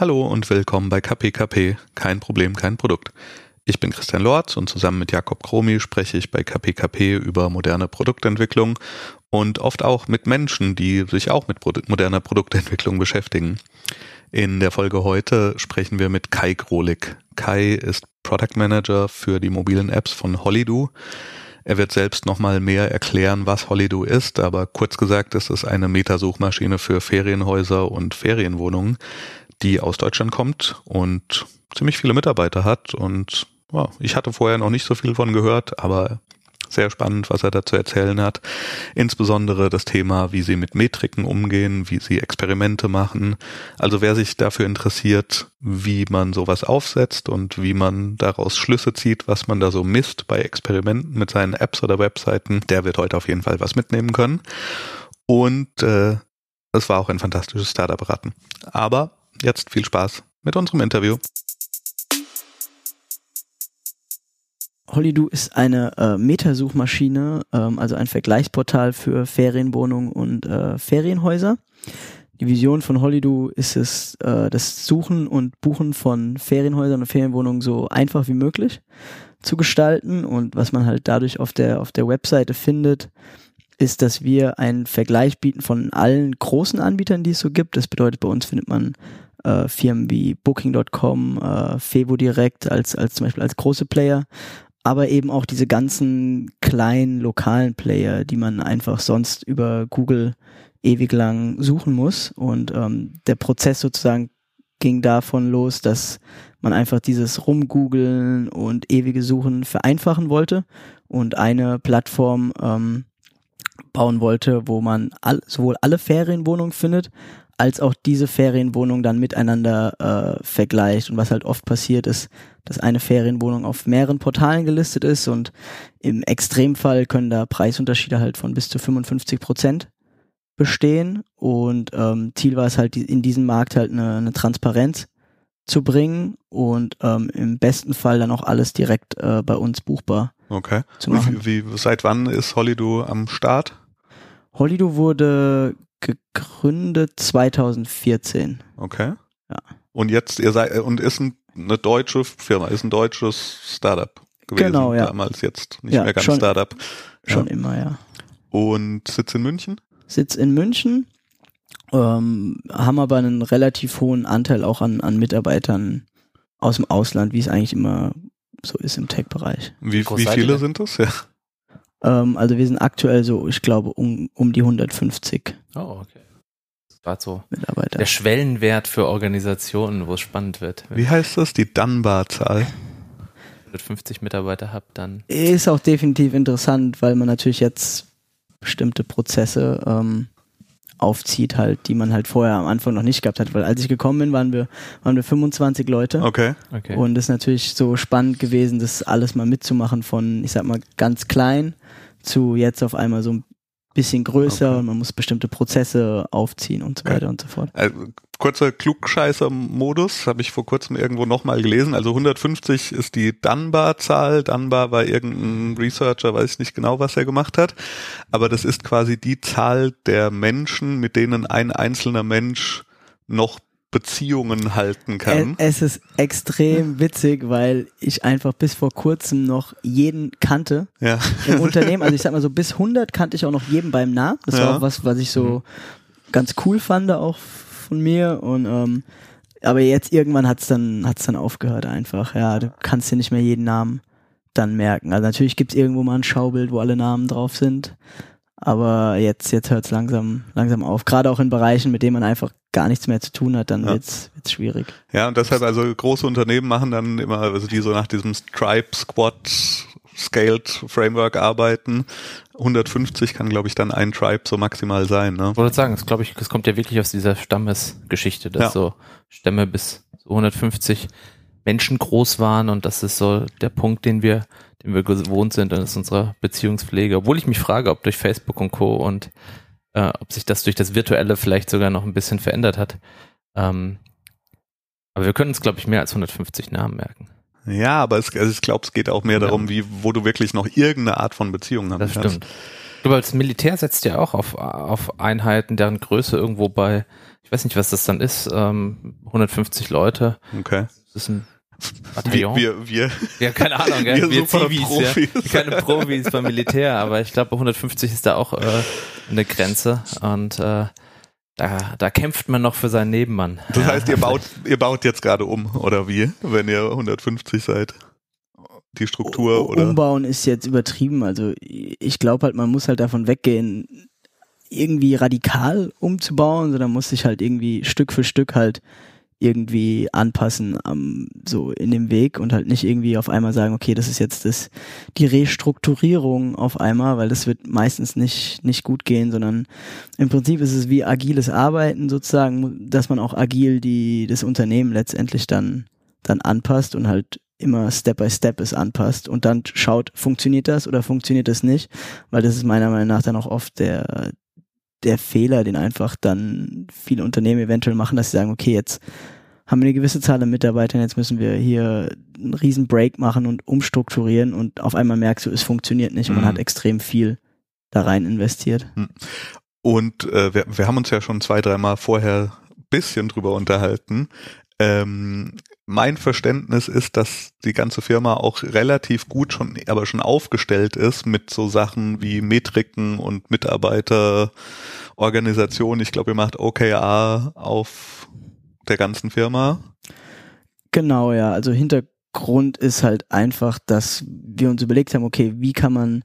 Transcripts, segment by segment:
Hallo und willkommen bei KPKP, kein Problem, kein Produkt. Ich bin Christian Lorz und zusammen mit Jakob Kromi spreche ich bei KPKP über moderne Produktentwicklung und oft auch mit Menschen, die sich auch mit moderner Produktentwicklung beschäftigen. In der Folge heute sprechen wir mit Kai Grolik. Kai ist Product Manager für die mobilen Apps von Hollydo. Er wird selbst nochmal mehr erklären, was Hollydo ist, aber kurz gesagt ist es eine Metasuchmaschine für Ferienhäuser und Ferienwohnungen, die aus Deutschland kommt und ziemlich viele Mitarbeiter hat. Und ja, ich hatte vorher noch nicht so viel von gehört, aber sehr spannend, was er da zu erzählen hat. Insbesondere das Thema, wie sie mit Metriken umgehen, wie sie Experimente machen. Also wer sich dafür interessiert, wie man sowas aufsetzt und wie man daraus Schlüsse zieht, was man da so misst bei Experimenten mit seinen Apps oder Webseiten, der wird heute auf jeden Fall was mitnehmen können. Und äh, es war auch ein fantastisches Startup-Raten. Aber Jetzt viel Spaß mit unserem Interview. Hollydo ist eine äh, Metasuchmaschine, ähm, also ein Vergleichsportal für Ferienwohnungen und äh, Ferienhäuser. Die Vision von Hollydo ist es, äh, das Suchen und Buchen von Ferienhäusern und Ferienwohnungen so einfach wie möglich zu gestalten. Und was man halt dadurch auf der, auf der Webseite findet, ist, dass wir einen Vergleich bieten von allen großen Anbietern, die es so gibt. Das bedeutet, bei uns findet man äh, Firmen wie Booking.com, äh, Fevo direkt als, als zum Beispiel als große Player, aber eben auch diese ganzen kleinen lokalen Player, die man einfach sonst über Google ewig lang suchen muss. Und ähm, der Prozess sozusagen ging davon los, dass man einfach dieses Rumgoogeln und ewige Suchen vereinfachen wollte und eine Plattform ähm, bauen wollte, wo man all, sowohl alle Ferienwohnungen findet, als auch diese Ferienwohnung dann miteinander äh, vergleicht. Und was halt oft passiert ist, dass eine Ferienwohnung auf mehreren Portalen gelistet ist und im Extremfall können da Preisunterschiede halt von bis zu 55 Prozent bestehen. Und ähm, Ziel war es halt, in diesem Markt halt eine, eine Transparenz zu bringen und ähm, im besten Fall dann auch alles direkt äh, bei uns buchbar okay. zu machen. Wie, wie, seit wann ist Holido am Start? Holido wurde gegründet 2014. Okay. Ja. Und jetzt, ihr seid, und ist ein, eine deutsche Firma, ist ein deutsches Startup gewesen. Genau, ja. Damals jetzt nicht ja, mehr ganz schon, Startup. Schon ja. immer, ja. Und Sitz in München? Sitz in München, ähm, haben aber einen relativ hohen Anteil auch an, an Mitarbeitern aus dem Ausland, wie es eigentlich immer so ist im Tech-Bereich. Wie, wie viele sind das? Ja. Ähm, also wir sind aktuell so, ich glaube, um, um die 150. Oh, okay. Gerade so Mitarbeiter. der Schwellenwert für Organisationen, wo es spannend wird. Wie heißt das, die Dunbar-Zahl? 150 Mitarbeiter habt, dann. Ist auch definitiv interessant, weil man natürlich jetzt bestimmte Prozesse ähm, aufzieht, halt, die man halt vorher am Anfang noch nicht gehabt hat. Weil als ich gekommen bin, waren wir, waren wir 25 Leute. Okay. okay. Und es ist natürlich so spannend gewesen, das alles mal mitzumachen von, ich sag mal, ganz klein zu jetzt auf einmal so ein bisschen größer okay. und man muss bestimmte Prozesse aufziehen und so okay. weiter und so fort. Also, kurzer Klugscheißer-Modus, habe ich vor kurzem irgendwo nochmal gelesen. Also 150 ist die Dunbar-Zahl. Dunbar war irgendein Researcher, weiß ich nicht genau, was er gemacht hat. Aber das ist quasi die Zahl der Menschen, mit denen ein einzelner Mensch noch Beziehungen halten kann. Es ist extrem witzig, weil ich einfach bis vor kurzem noch jeden kannte ja. im Unternehmen. Also ich sag mal so, bis 100 kannte ich auch noch jeden beim Namen. Das ja. war auch was, was ich so mhm. ganz cool fand, auch von mir. Und ähm, aber jetzt irgendwann hat's dann hat's dann aufgehört einfach. Ja, du kannst dir nicht mehr jeden Namen dann merken. Also natürlich gibt's irgendwo mal ein Schaubild, wo alle Namen drauf sind. Aber jetzt, jetzt hört es langsam, langsam auf. Gerade auch in Bereichen, mit denen man einfach gar nichts mehr zu tun hat, dann ja. wird's wird's schwierig. Ja, und deshalb, also große Unternehmen machen dann immer, also die so nach diesem Stripe Squad Scaled Framework arbeiten. 150 kann, glaube ich, dann ein Tribe so maximal sein. Ne? Ich wollte sagen, das glaube ich, das kommt ja wirklich aus dieser Stammesgeschichte, dass ja. so Stämme bis 150 Menschen groß waren und das ist so der Punkt, den wir den wir gewohnt sind, das ist unsere Beziehungspflege. Obwohl ich mich frage, ob durch Facebook und Co. und äh, ob sich das durch das Virtuelle vielleicht sogar noch ein bisschen verändert hat. Ähm, aber wir können uns, glaube ich, mehr als 150 Namen merken. Ja, aber es, also ich glaube, es geht auch mehr darum, wie, wo du wirklich noch irgendeine Art von Beziehung haben das kannst. Stimmt. glaube, das Militär setzt ja auch auf, auf Einheiten, deren Größe irgendwo bei, ich weiß nicht, was das dann ist, ähm, 150 Leute. Okay. Das ist ein Bataillon. Wir, wir, wir, ja, keine Ahnung, ja. wir, wir super Zivis, Profis. Ja. Keine Profis beim Militär, aber ich glaube, 150 ist da auch äh, eine Grenze und äh, da, da kämpft man noch für seinen Nebenmann. Das heißt, ihr baut, ihr baut jetzt gerade um, oder wie? Wenn ihr 150 seid? Die Struktur oder? Umbauen ist jetzt übertrieben. Also ich glaube halt, man muss halt davon weggehen, irgendwie radikal umzubauen, sondern muss sich halt irgendwie Stück für Stück halt irgendwie anpassen am so in dem Weg und halt nicht irgendwie auf einmal sagen, okay, das ist jetzt das die Restrukturierung auf einmal, weil das wird meistens nicht nicht gut gehen, sondern im Prinzip ist es wie agiles Arbeiten sozusagen, dass man auch agil die das Unternehmen letztendlich dann dann anpasst und halt immer Step by Step es anpasst und dann schaut, funktioniert das oder funktioniert das nicht, weil das ist meiner Meinung nach dann auch oft der der Fehler, den einfach dann viele Unternehmen eventuell machen, dass sie sagen, okay, jetzt haben wir eine gewisse Zahl an Mitarbeitern, jetzt müssen wir hier einen riesen Break machen und umstrukturieren und auf einmal merkst du, es funktioniert nicht und man Mhm. hat extrem viel da rein investiert. Und äh, wir, wir haben uns ja schon zwei, dreimal vorher ein bisschen drüber unterhalten. Ähm, mein Verständnis ist, dass die ganze Firma auch relativ gut schon, aber schon aufgestellt ist mit so Sachen wie Metriken und Mitarbeiterorganisation. Ich glaube, ihr macht OKR auf der ganzen Firma. Genau, ja. Also Hintergrund ist halt einfach, dass wir uns überlegt haben, okay, wie kann man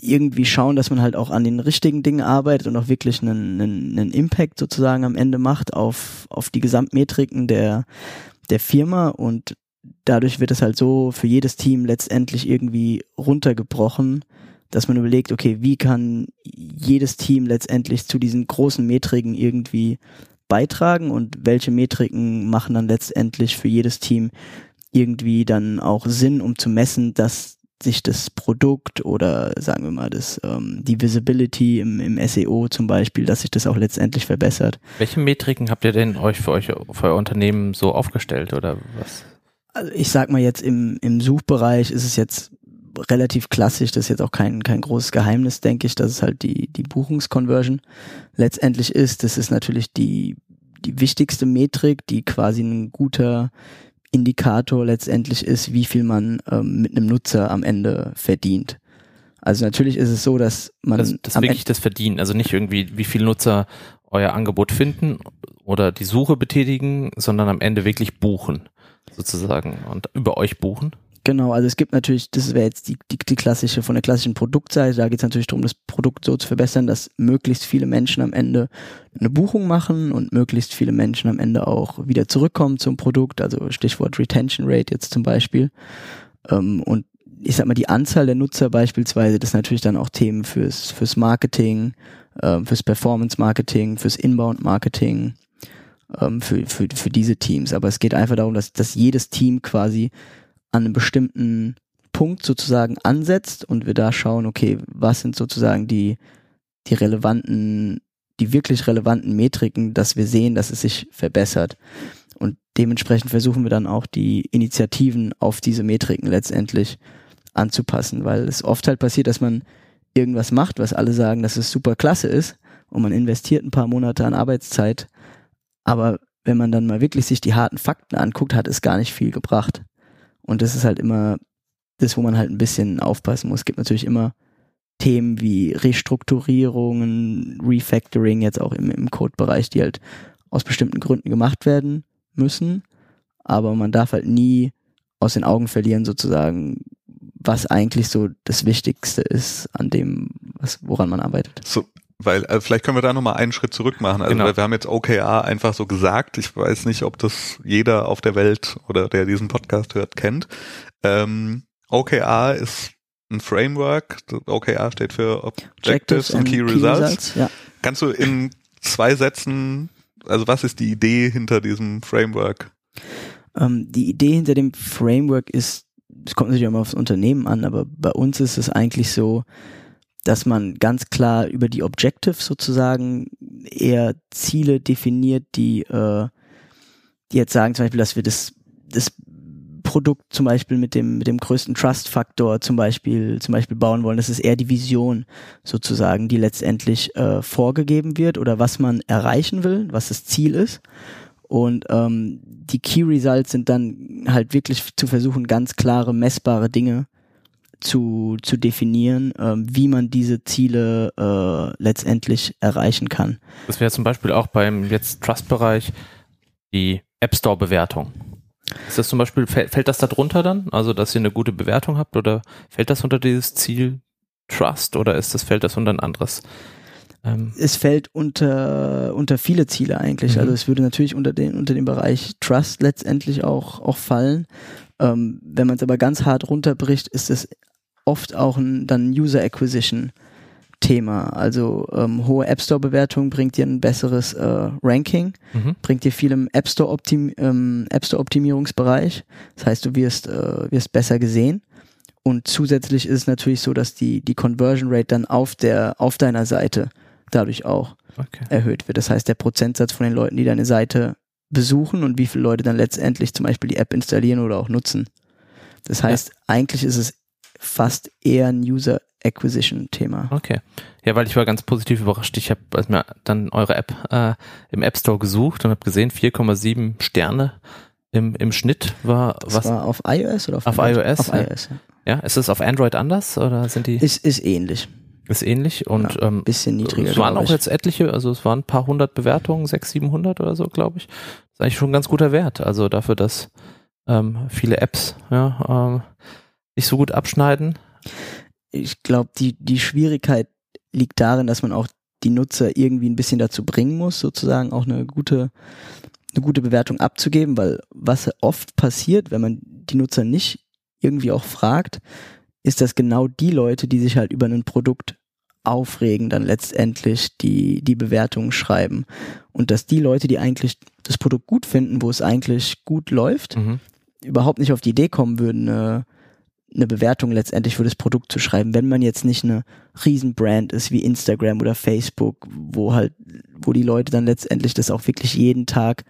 irgendwie schauen, dass man halt auch an den richtigen Dingen arbeitet und auch wirklich einen, einen, einen Impact sozusagen am Ende macht auf, auf die Gesamtmetriken der, der Firma und dadurch wird es halt so für jedes Team letztendlich irgendwie runtergebrochen, dass man überlegt, okay, wie kann jedes Team letztendlich zu diesen großen Metriken irgendwie beitragen und welche Metriken machen dann letztendlich für jedes Team irgendwie dann auch Sinn, um zu messen, dass sich das Produkt oder sagen wir mal das ähm, die Visibility im, im SEO zum Beispiel, dass sich das auch letztendlich verbessert. Welche Metriken habt ihr denn euch für euch für euer Unternehmen so aufgestellt oder was? Also ich sag mal jetzt im, im Suchbereich ist es jetzt relativ klassisch, das ist jetzt auch kein, kein großes Geheimnis, denke ich, dass es halt die, die Buchungskonversion letztendlich ist. Das ist natürlich die, die wichtigste Metrik, die quasi ein guter Indikator letztendlich ist, wie viel man ähm, mit einem Nutzer am Ende verdient. Also natürlich ist es so, dass man Das, das wirklich das Verdienen, also nicht irgendwie, wie viele Nutzer euer Angebot finden oder die Suche betätigen, sondern am Ende wirklich buchen, sozusagen, und über euch buchen. Genau, also es gibt natürlich, das wäre jetzt die, die, die klassische, von der klassischen Produktseite, da geht es natürlich darum, das Produkt so zu verbessern, dass möglichst viele Menschen am Ende eine Buchung machen und möglichst viele Menschen am Ende auch wieder zurückkommen zum Produkt, also Stichwort Retention Rate jetzt zum Beispiel. Ähm, und ich sag mal, die Anzahl der Nutzer beispielsweise, das sind natürlich dann auch Themen fürs, fürs Marketing, ähm, fürs Performance Marketing, fürs Inbound Marketing, ähm, für, für, für diese Teams. Aber es geht einfach darum, dass, dass jedes Team quasi an einem bestimmten Punkt sozusagen ansetzt und wir da schauen, okay, was sind sozusagen die, die relevanten, die wirklich relevanten Metriken, dass wir sehen, dass es sich verbessert. Und dementsprechend versuchen wir dann auch die Initiativen auf diese Metriken letztendlich anzupassen, weil es oft halt passiert, dass man irgendwas macht, was alle sagen, dass es super klasse ist und man investiert ein paar Monate an Arbeitszeit, aber wenn man dann mal wirklich sich die harten Fakten anguckt, hat es gar nicht viel gebracht. Und das ist halt immer das, wo man halt ein bisschen aufpassen muss. Es gibt natürlich immer Themen wie Restrukturierungen, Refactoring jetzt auch im, im Code-Bereich, die halt aus bestimmten Gründen gemacht werden müssen. Aber man darf halt nie aus den Augen verlieren, sozusagen, was eigentlich so das Wichtigste ist an dem, was, woran man arbeitet. So, weil äh, vielleicht können wir da nochmal einen Schritt zurück machen. Also Genau. weil wir haben jetzt OKR einfach so gesagt. Ich weiß nicht, ob das jeder auf der Welt oder der diesen Podcast hört, kennt. Ähm, OKR ist ein Framework. OKR steht für Objectives and Key Results. Ja. Kannst du in zwei Sätzen, also was ist die Idee hinter diesem Framework? Ähm, die Idee hinter dem Framework ist, es kommt natürlich immer aufs Unternehmen an, aber bei uns ist es eigentlich so, dass man ganz klar über die Objectives sozusagen eher Ziele definiert, die, äh, die jetzt sagen zum Beispiel, dass wir das, das Produkt zum Beispiel mit dem, mit dem größten Trust-Faktor zum Beispiel, zum Beispiel bauen wollen. Das ist eher die Vision sozusagen, die letztendlich äh, vorgegeben wird oder was man erreichen will, was das Ziel ist. Und ähm, die Key Results sind dann halt wirklich zu versuchen, ganz klare, messbare Dinge zu, zu definieren, ähm, wie man diese Ziele äh, letztendlich erreichen kann. Das wäre zum Beispiel auch beim jetzt Trust-Bereich die App Store-Bewertung. Ist das zum Beispiel, fällt, das da drunter dann? Also, dass ihr eine gute Bewertung habt oder fällt das unter dieses Ziel Trust oder ist das, fällt das unter ein anderes? Ähm es fällt unter, unter viele Ziele eigentlich. Mhm. Also es würde natürlich unter den, unter den Bereich Trust letztendlich auch, auch fallen. Ähm, wenn man es aber ganz hart runterbricht, ist es oft auch ein dann User Acquisition Thema. Also ähm, hohe App Store Bewertung bringt dir ein besseres äh, Ranking, mhm. bringt dir viel im App Store, Optim ähm, App Store Optimierungsbereich. Das heißt, du wirst äh, wirst besser gesehen. Und zusätzlich ist es natürlich so, dass die die Conversion Rate dann auf der auf deiner Seite dadurch auch okay. erhöht wird. Das heißt, der Prozentsatz von den Leuten, die deine Seite besuchen und wie viele Leute dann letztendlich zum Beispiel die App installieren oder auch nutzen. Das heißt, ja. eigentlich ist es fast eher ein User Acquisition Thema. Okay. Ja, weil ich war ganz positiv überrascht. Ich habe also mir dann eure App äh, im App Store gesucht und habe gesehen 4,7 Sterne im, im Schnitt war das was war auf iOS oder auf, auf iOS? Auf iOS. Ja. ja, ist es auf Android anders oder sind die Ist ist ähnlich. Ist ähnlich und ja, ähm, bisschen niedriger. Es waren auch jetzt etliche, also es waren ein paar hundert Bewertungen, sechs, siebenhundert oder so, glaube ich. Das ist eigentlich schon ein ganz guter Wert. Also dafür, dass ähm, viele Apps ja, ähm, nicht so gut abschneiden. Ich glaube, die, die Schwierigkeit liegt darin, dass man auch die Nutzer irgendwie ein bisschen dazu bringen muss, sozusagen auch eine gute, eine gute Bewertung abzugeben, weil was oft passiert, wenn man die Nutzer nicht irgendwie auch fragt, ist, dass genau die Leute, die sich halt über ein Produkt aufregen, dann letztendlich die, die Bewertungen schreiben. Und dass die Leute, die eigentlich das Produkt gut finden, wo es eigentlich gut läuft, mhm. überhaupt nicht auf die Idee kommen würden, eine, eine Bewertung letztendlich für das Produkt zu schreiben, wenn man jetzt nicht eine Riesenbrand ist wie Instagram oder Facebook, wo halt, wo die Leute dann letztendlich das auch wirklich jeden Tag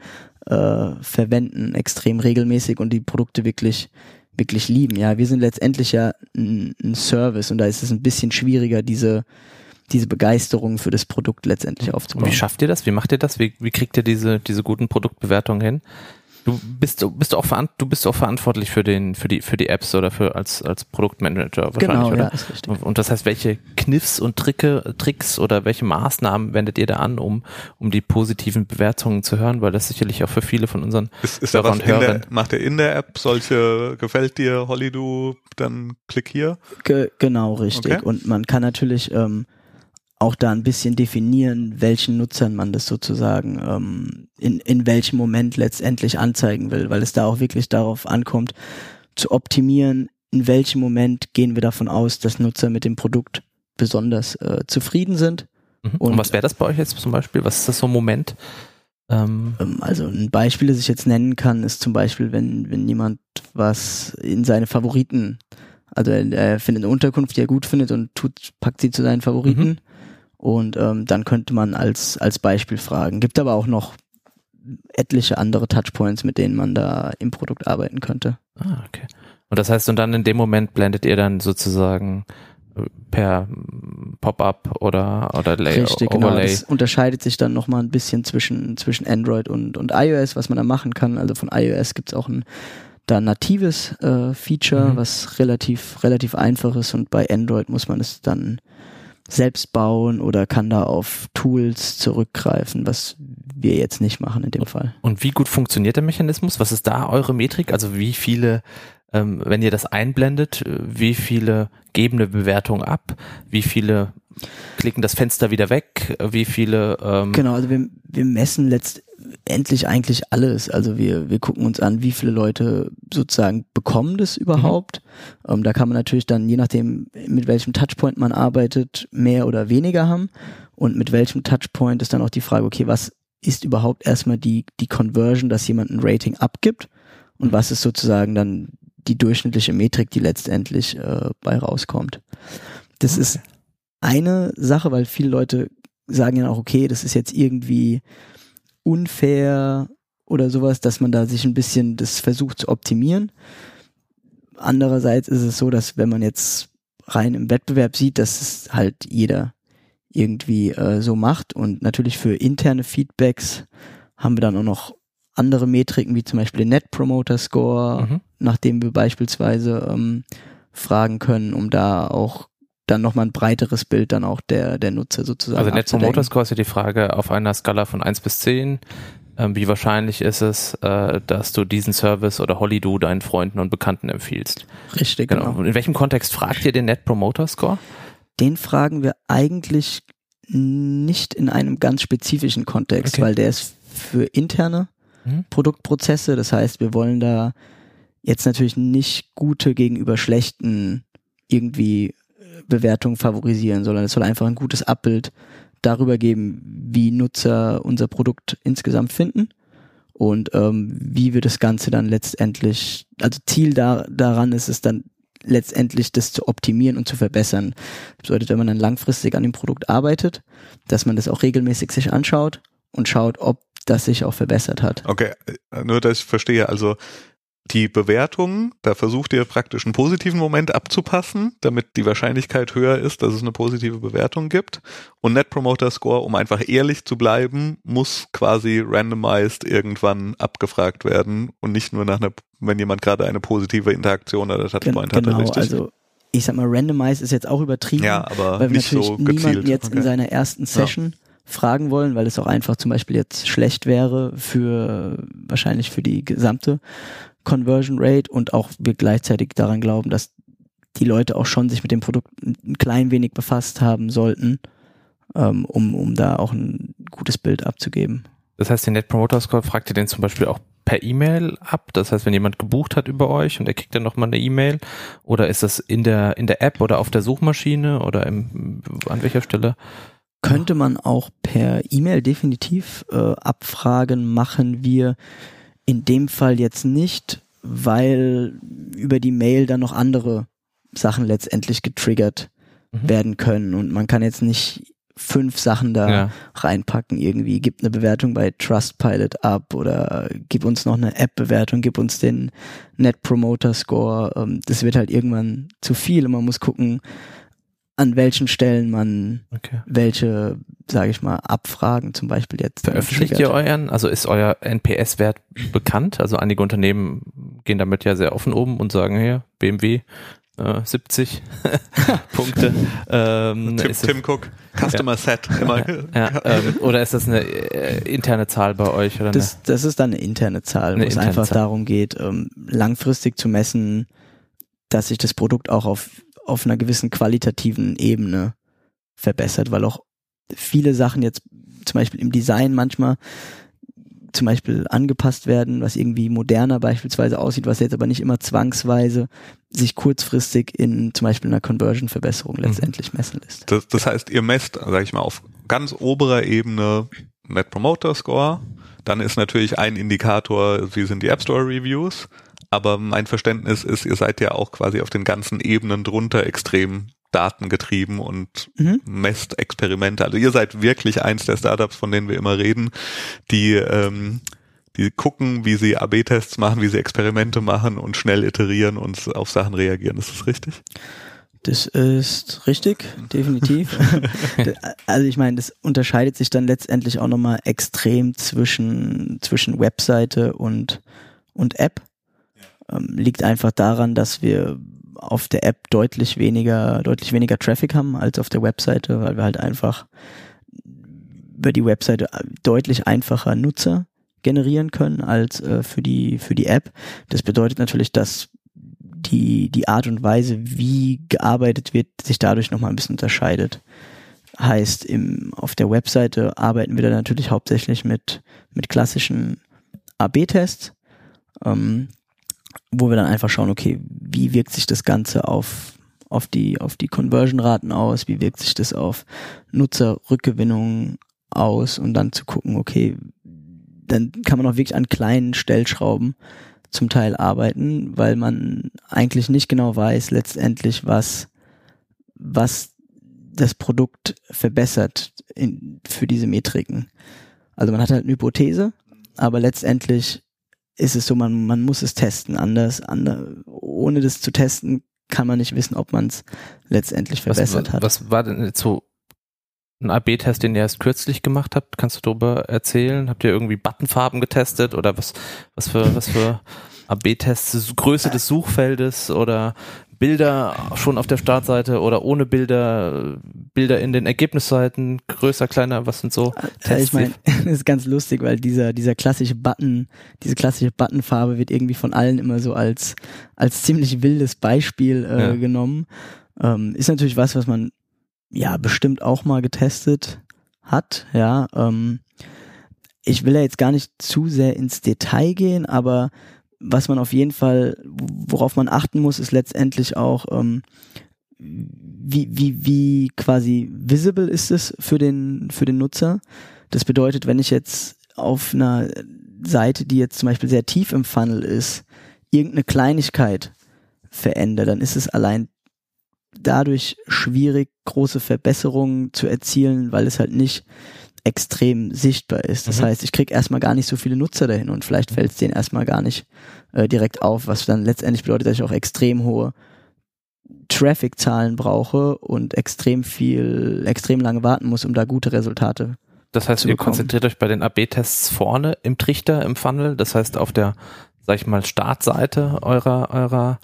äh, verwenden, extrem regelmäßig und die Produkte wirklich wirklich lieben. Ja, wir sind letztendlich ja ein, ein Service und da ist es ein bisschen schwieriger, diese diese Begeisterung für das Produkt letztendlich aufzubauen. Und wie schafft ihr das? Wie macht ihr das? Wie, wie kriegt ihr diese, diese guten Produktbewertungen hin? Du bist, bist auch du bist auch verantwortlich für den, für die, für die Apps oder für als, als Produktmanager wahrscheinlich, genau, oder? Ja, ist richtig. Und das heißt, welche Kniffs und Tricke, Tricks oder welche Maßnahmen wendet ihr da an, um, um die positiven Bewertungen zu hören? Weil das sicherlich auch für viele von unseren ist, ist Hörern und Hörern. macht er in der App solche, gefällt dir Hollydo, dann klick hier? Ge genau, richtig. Okay. Und man kann natürlich, ähm, auch da ein bisschen definieren, welchen Nutzern man das sozusagen ähm, in, in welchem Moment letztendlich anzeigen will, weil es da auch wirklich darauf ankommt, zu optimieren, in welchem Moment gehen wir davon aus, dass Nutzer mit dem Produkt besonders äh, zufrieden sind. Mhm. Und, Und, was wäre das bei euch jetzt zum Beispiel? Was ist das so ein Moment? Ähm, ähm also ein Beispiel, das ich jetzt nennen kann, ist zum Beispiel, wenn, wenn jemand was in seine Favoriten, also er, er findet eine Unterkunft, die er gut findet und tut, packt sie zu seinen Favoriten. Mhm und ähm, dann könnte man als, als Beispiel fragen. Gibt aber auch noch etliche andere Touchpoints, mit denen man da im Produkt arbeiten könnte. Ah, okay. Und das heißt, und dann in dem Moment blendet ihr dann sozusagen äh, per Pop-up oder oder Lay Richtig, Overlay. Genau. Das unterscheidet sich dann nochmal ein bisschen zwischen zwischen Android und und iOS, was man da machen kann. Also von iOS gibt's auch ein da natives äh, Feature, mhm. was relativ relativ einfach ist und bei Android muss man es dann selbst bauen oder kann da auf Tools zurückgreifen, was wir jetzt nicht machen in dem Fall. Und wie gut funktioniert der Mechanismus? Was ist da eure Metrik? Also wie viele, ähm, wenn ihr das einblendet, wie viele geben eine Bewertung ab? Wie viele klicken das Fenster wieder weg? Wie viele? Ähm genau, also wir, wir messen letzt endlich eigentlich alles. Also wir, wir gucken uns an, wie viele Leute sozusagen bekommen das überhaupt. Mhm. Ähm, da kann man natürlich dann, je nachdem, mit welchem Touchpoint man arbeitet, mehr oder weniger haben. Und mit welchem Touchpoint ist dann auch die Frage, okay, was ist überhaupt erstmal die, die Conversion, dass jemand ein Rating abgibt? Und mhm. was ist sozusagen dann die durchschnittliche Metrik, die letztendlich äh, bei rauskommt? Das okay. ist eine Sache, weil viele Leute sagen ja auch, okay, das ist jetzt irgendwie unfair oder sowas, dass man da sich ein bisschen das versucht zu optimieren. Andererseits ist es so, dass wenn man jetzt rein im Wettbewerb sieht, dass es halt jeder irgendwie äh, so macht und natürlich für interne Feedbacks haben wir dann auch noch andere Metriken, wie zum Beispiel den Net Promoter Score, mhm. nachdem wir beispielsweise ähm, fragen können, um da auch dann nochmal ein breiteres Bild dann auch der, der Nutzer sozusagen Also Net Promoter Score ist ja die Frage auf einer Skala von eins bis zehn ähm, wie wahrscheinlich ist es, äh, dass du diesen Service oder Hollydo deinen Freunden und Bekannten empfiehlst? Richtig, genau. genau. In welchem Kontext fragt ihr den Net Promoter Score? Den fragen wir eigentlich nicht in einem ganz spezifischen Kontext, okay. weil der ist für interne mhm. Produktprozesse. Das heißt, wir wollen da jetzt natürlich nicht gute gegenüber schlechten irgendwie Bewertungen favorisieren, sondern es soll einfach ein gutes Abbild darüber geben, wie Nutzer unser Produkt insgesamt finden und ähm, wie wir das Ganze dann letztendlich, also Ziel da, daran ist es dann letztendlich das zu optimieren und zu verbessern. Das bedeutet, wenn man dann langfristig an dem Produkt arbeitet, dass man das auch regelmäßig sich anschaut und schaut, ob das sich auch verbessert hat. Okay, nur dass ich verstehe, also die Bewertung, da versucht ihr praktisch einen positiven Moment abzupassen, damit die Wahrscheinlichkeit höher ist, dass es eine positive Bewertung gibt. Und Net Promoter Score, um einfach ehrlich zu bleiben, muss quasi randomized irgendwann abgefragt werden und nicht nur nach einer, wenn jemand gerade eine positive Interaktion oder Touchpoint Gen genau, hatte, richtig? Also ich sag mal, randomized ist jetzt auch übertrieben, ja, aber weil wir nicht natürlich so niemanden jetzt okay. in seiner ersten Session ja fragen wollen, weil es auch einfach zum Beispiel jetzt schlecht wäre für wahrscheinlich für die gesamte Conversion Rate und auch wir gleichzeitig daran glauben, dass die Leute auch schon sich mit dem Produkt ein klein wenig befasst haben sollten, ähm, um, um da auch ein gutes Bild abzugeben. Das heißt, den Net Promoter Score fragt ihr den zum Beispiel auch per E-Mail ab? Das heißt, wenn jemand gebucht hat über euch und er kriegt dann nochmal eine E-Mail oder ist das in der, in der App oder auf der Suchmaschine oder im, an welcher Stelle? Könnte man auch per E-Mail definitiv äh, abfragen, machen wir in dem Fall jetzt nicht, weil über die Mail dann noch andere Sachen letztendlich getriggert mhm. werden können und man kann jetzt nicht fünf Sachen da ja. reinpacken irgendwie. Gib eine Bewertung bei Trustpilot ab oder gib uns noch eine App-Bewertung, gib uns den Net Promoter Score. Ähm, das wird halt irgendwann zu viel und man muss gucken, an welchen Stellen man okay. welche, sage ich mal, Abfragen zum Beispiel jetzt. Veröffentlicht ihr euren, also ist euer NPS-Wert bekannt? Also einige Unternehmen gehen damit ja sehr offen um und sagen hier, BMW äh, 70 Punkte. Ähm, Tim, Tim Cook, Customer ja. Set. Immer. Ja, ähm, oder ist das eine äh, interne Zahl bei euch? Oder das, das ist dann eine interne Zahl, eine wo es einfach Zahl. darum geht, ähm, langfristig zu messen, dass sich das Produkt auch auf auf einer gewissen qualitativen Ebene verbessert, weil auch viele Sachen jetzt zum Beispiel im Design manchmal zum Beispiel angepasst werden, was irgendwie moderner beispielsweise aussieht, was jetzt aber nicht immer zwangsweise sich kurzfristig in zum Beispiel einer Conversion-Verbesserung mhm. letztendlich messen lässt. Das, das heißt, ihr messt, sage ich mal, auf ganz oberer Ebene Net Promoter Score. Dann ist natürlich ein Indikator, wie sind die App Store Reviews. Aber mein Verständnis ist, ihr seid ja auch quasi auf den ganzen Ebenen drunter extrem datengetrieben und mhm. messt Experimente. Also ihr seid wirklich eins der Startups, von denen wir immer reden, die ähm, die gucken, wie sie AB-Tests machen, wie sie Experimente machen und schnell iterieren und auf Sachen reagieren. Ist das richtig? Das ist richtig, definitiv. also ich meine, das unterscheidet sich dann letztendlich auch nochmal extrem zwischen, zwischen Webseite und, und App ähm, liegt einfach daran, dass wir auf der App deutlich weniger, deutlich weniger Traffic haben als auf der Webseite, weil wir halt einfach über die Webseite deutlich einfacher Nutzer generieren können als äh, für die für die App. Das bedeutet natürlich, dass die die Art und Weise, wie gearbeitet wird, sich dadurch nochmal ein bisschen unterscheidet. Heißt, im, auf der Webseite arbeiten wir dann natürlich hauptsächlich mit mit klassischen AB-Tests. Ähm, wo wir dann einfach schauen, okay, wie wirkt sich das Ganze auf, auf die, auf die Conversion-Raten aus, wie wirkt sich das auf Nutzerrückgewinnung aus und dann zu gucken, okay, dann kann man auch wirklich an kleinen Stellschrauben zum Teil arbeiten, weil man eigentlich nicht genau weiß letztendlich, was, was das Produkt verbessert in, für diese Metriken. Also man hat halt eine Hypothese aber letztendlich ist es so, man, man muss es testen. Anders, anders, ohne das zu testen, kann man nicht wissen, ob man es letztendlich verbessert was, hat. Was war denn jetzt so ein AB-Test, den ihr erst kürzlich gemacht habt? Kannst du darüber erzählen? Habt ihr irgendwie Buttonfarben getestet oder was, was für, was für AB-Tests, Größe des Suchfeldes oder Bilder schon auf der Startseite oder ohne Bilder, Bilder in den Ergebnisseiten, größer, kleiner, was sind so Tests? Ja, ich meine, das ist ganz lustig, weil dieser, dieser klassische Button, diese klassische Buttonfarbe wird irgendwie von allen immer so als, als ziemlich wildes Beispiel äh, ja. genommen. Ähm, ist natürlich was, was man ja bestimmt auch mal getestet hat, ja. Ähm, ich will ja jetzt gar nicht zu sehr ins Detail gehen, aber was man auf jeden Fall, worauf man achten muss, ist letztendlich auch, ähm, wie, wie, wie quasi visible ist es für den, für den Nutzer. Das bedeutet, wenn ich jetzt auf einer Seite, die jetzt zum Beispiel sehr tief im Funnel ist, irgendeine Kleinigkeit verändere, dann ist es allein dadurch schwierig, große Verbesserungen zu erzielen, weil es halt nicht extrem sichtbar ist. Das mhm. heißt, ich kriege erstmal gar nicht so viele Nutzer dahin und vielleicht fällt es denen erstmal gar nicht äh, direkt auf, was dann letztendlich bedeutet, dass ich auch extrem hohe Traffic-Zahlen brauche und extrem viel, extrem lange warten muss, um da gute Resultate das heißt, ihr konzentriert euch bei den AB-Tests vorne im Trichter, im Funnel, das heißt auf der, sag ich mal, Startseite eurer, eurer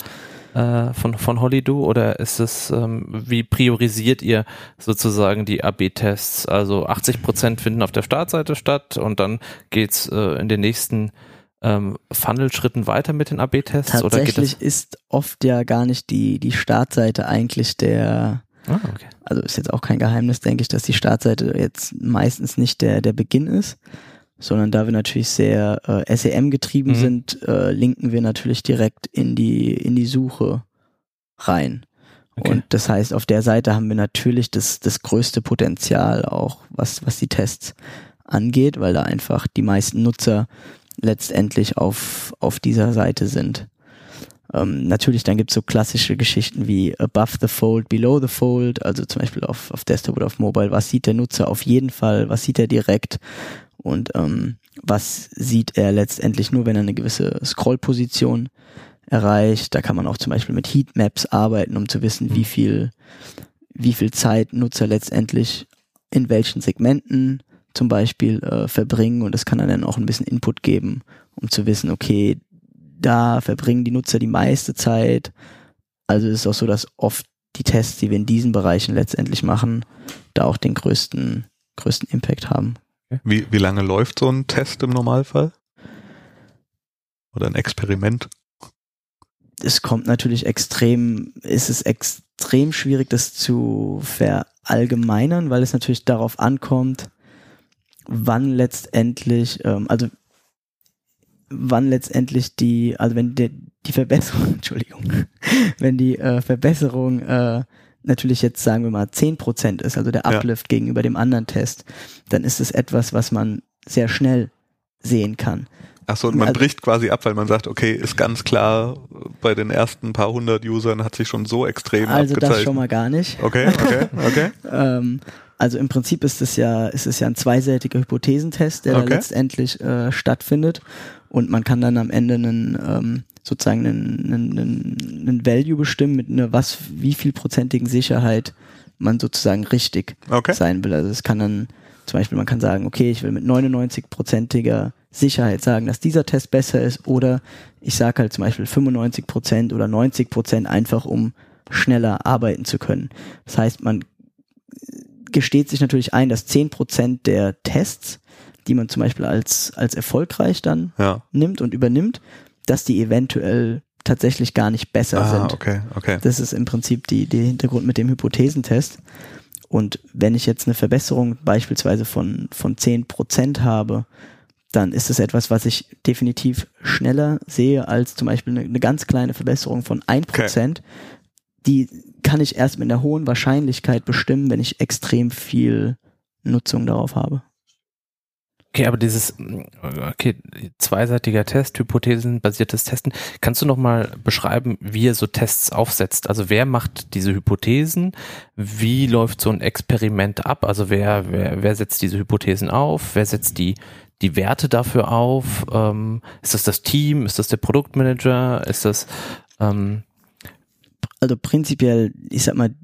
äh, von, von Hollydo oder ist es, ähm, wie priorisiert ihr sozusagen die AB-Tests? Also 80 Prozent finden auf der Startseite statt und dann geht's äh, in den nächsten ähm, Funnel-Schritten weiter mit den AB-Tests? Tatsächlich ist oft ja gar nicht die, die Startseite eigentlich der, Ah, okay. Also ist jetzt auch kein Geheimnis, denke ich, dass die Startseite jetzt meistens nicht der, der Beginn ist, sondern da wir natürlich sehr äh, SEM getrieben mhm. sind, äh, linken wir natürlich direkt in die, in die Suche rein. Okay. Und das heißt, auf der Seite haben wir natürlich das, das größte Potenzial auch, was, was die Tests angeht, weil da einfach die meisten Nutzer letztendlich auf, auf dieser Seite sind. Ähm, natürlich, dann gibt's so klassische Geschichten wie above the fold, below the fold, also zum Beispiel auf, auf Desktop oder auf Mobile, was sieht der Nutzer auf jeden Fall, was sieht er direkt und ähm, was sieht er letztendlich nur, wenn er eine gewisse Scrollposition erreicht. Da kann man auch zum Beispiel mit Heatmaps arbeiten, um zu wissen, wie mhm. viel, wie viel Zeit Nutzer letztendlich in welchen Segmenten zum Beispiel äh, verbringen und das kann dann auch ein bisschen Input geben, um zu wissen, okay, da verbringen die Nutzer die meiste Zeit. Also ist es auch so, dass oft die Tests, die wir in diesen Bereichen letztendlich machen, da auch den größten, größten Impact haben. Wie, wie lange läuft so ein Test im Normalfall? Oder ein Experiment? Es kommt natürlich extrem, ist es extrem schwierig, das zu verallgemeinern, weil es natürlich darauf ankommt, wann letztendlich, ähm, also wann letztendlich die, also wenn die, die Verbesserung, Entschuldigung, wenn die äh, Verbesserung äh, natürlich jetzt sagen wir mal zehn Prozent ist, also der Uplift ja. gegenüber dem anderen Test, dann ist es etwas, was man sehr schnell sehen kann. Ach so, und man also, bricht quasi ab, weil man sagt, okay, ist ganz klar, bei den ersten paar hundert Usern hat sich schon so extrem Also das schon mal gar nicht. Okay, okay, okay. ähm, also im Prinzip ist es ja, ist es ja ein zweiseitiger Hypothesentest, der okay. letztendlich äh, stattfindet und man kann dann am Ende einen ähm, sozusagen einen, einen, einen Value bestimmen mit einer was, wie viel prozentigen Sicherheit man sozusagen richtig okay. sein will. Also es kann dann zum Beispiel, man kann sagen, okay, ich will mit 99-prozentiger Sicherheit sagen, dass dieser Test besser ist oder ich sage halt zum Beispiel 95 Prozent oder 90 Prozent einfach, um schneller arbeiten zu können. Das heißt, man gesteht sich natürlich ein, dass 10 Prozent der Tests, die man zum Beispiel als, als erfolgreich dann ja. nimmt und übernimmt, dass die eventuell tatsächlich gar nicht besser ah, sind. Okay, okay. Das ist im Prinzip die, der Hintergrund mit dem Hypothesentest. Und wenn ich jetzt eine Verbesserung beispielsweise von, von 10% habe, dann ist es etwas, was ich definitiv schneller sehe als zum Beispiel eine, eine ganz kleine Verbesserung von 1%. Okay. Die kann ich erst mit einer hohen Wahrscheinlichkeit bestimmen, wenn ich extrem viel Nutzung darauf habe. Okay, aber dieses okay, zweiseitiger Test, hypothesenbasiertes Testen, kannst du noch mal beschreiben, wie ihr so Tests aufsetzt? Also wer macht diese Hypothesen? Wie läuft so ein Experiment ab? Also wer wer, wer setzt diese Hypothesen auf? Wer setzt die die Werte dafür auf? Ähm, ist das das Team? Ist das der Produktmanager? Ist das ähm also prinzipiell, ich sag mal,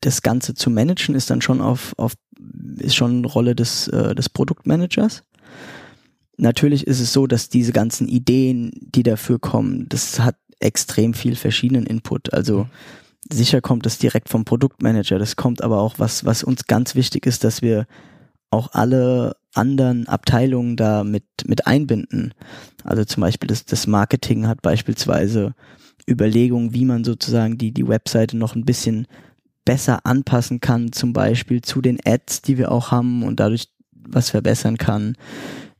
das Ganze zu managen ist dann schon auf, auf ist schon Rolle des, äh, des Produktmanagers. Natürlich ist es so, dass diese ganzen Ideen, die dafür kommen, das hat extrem viel verschiedenen Input. Also sicher kommt das direkt vom Produktmanager. Das kommt aber auch was, was uns ganz wichtig ist, dass wir auch alle anderen Abteilungen da mit, mit einbinden. Also zum Beispiel das, das Marketing hat beispielsweise Überlegungen, wie man sozusagen die, die Webseite noch ein bisschen besser anpassen kann, zum Beispiel zu den Ads, die wir auch haben und dadurch was verbessern kann.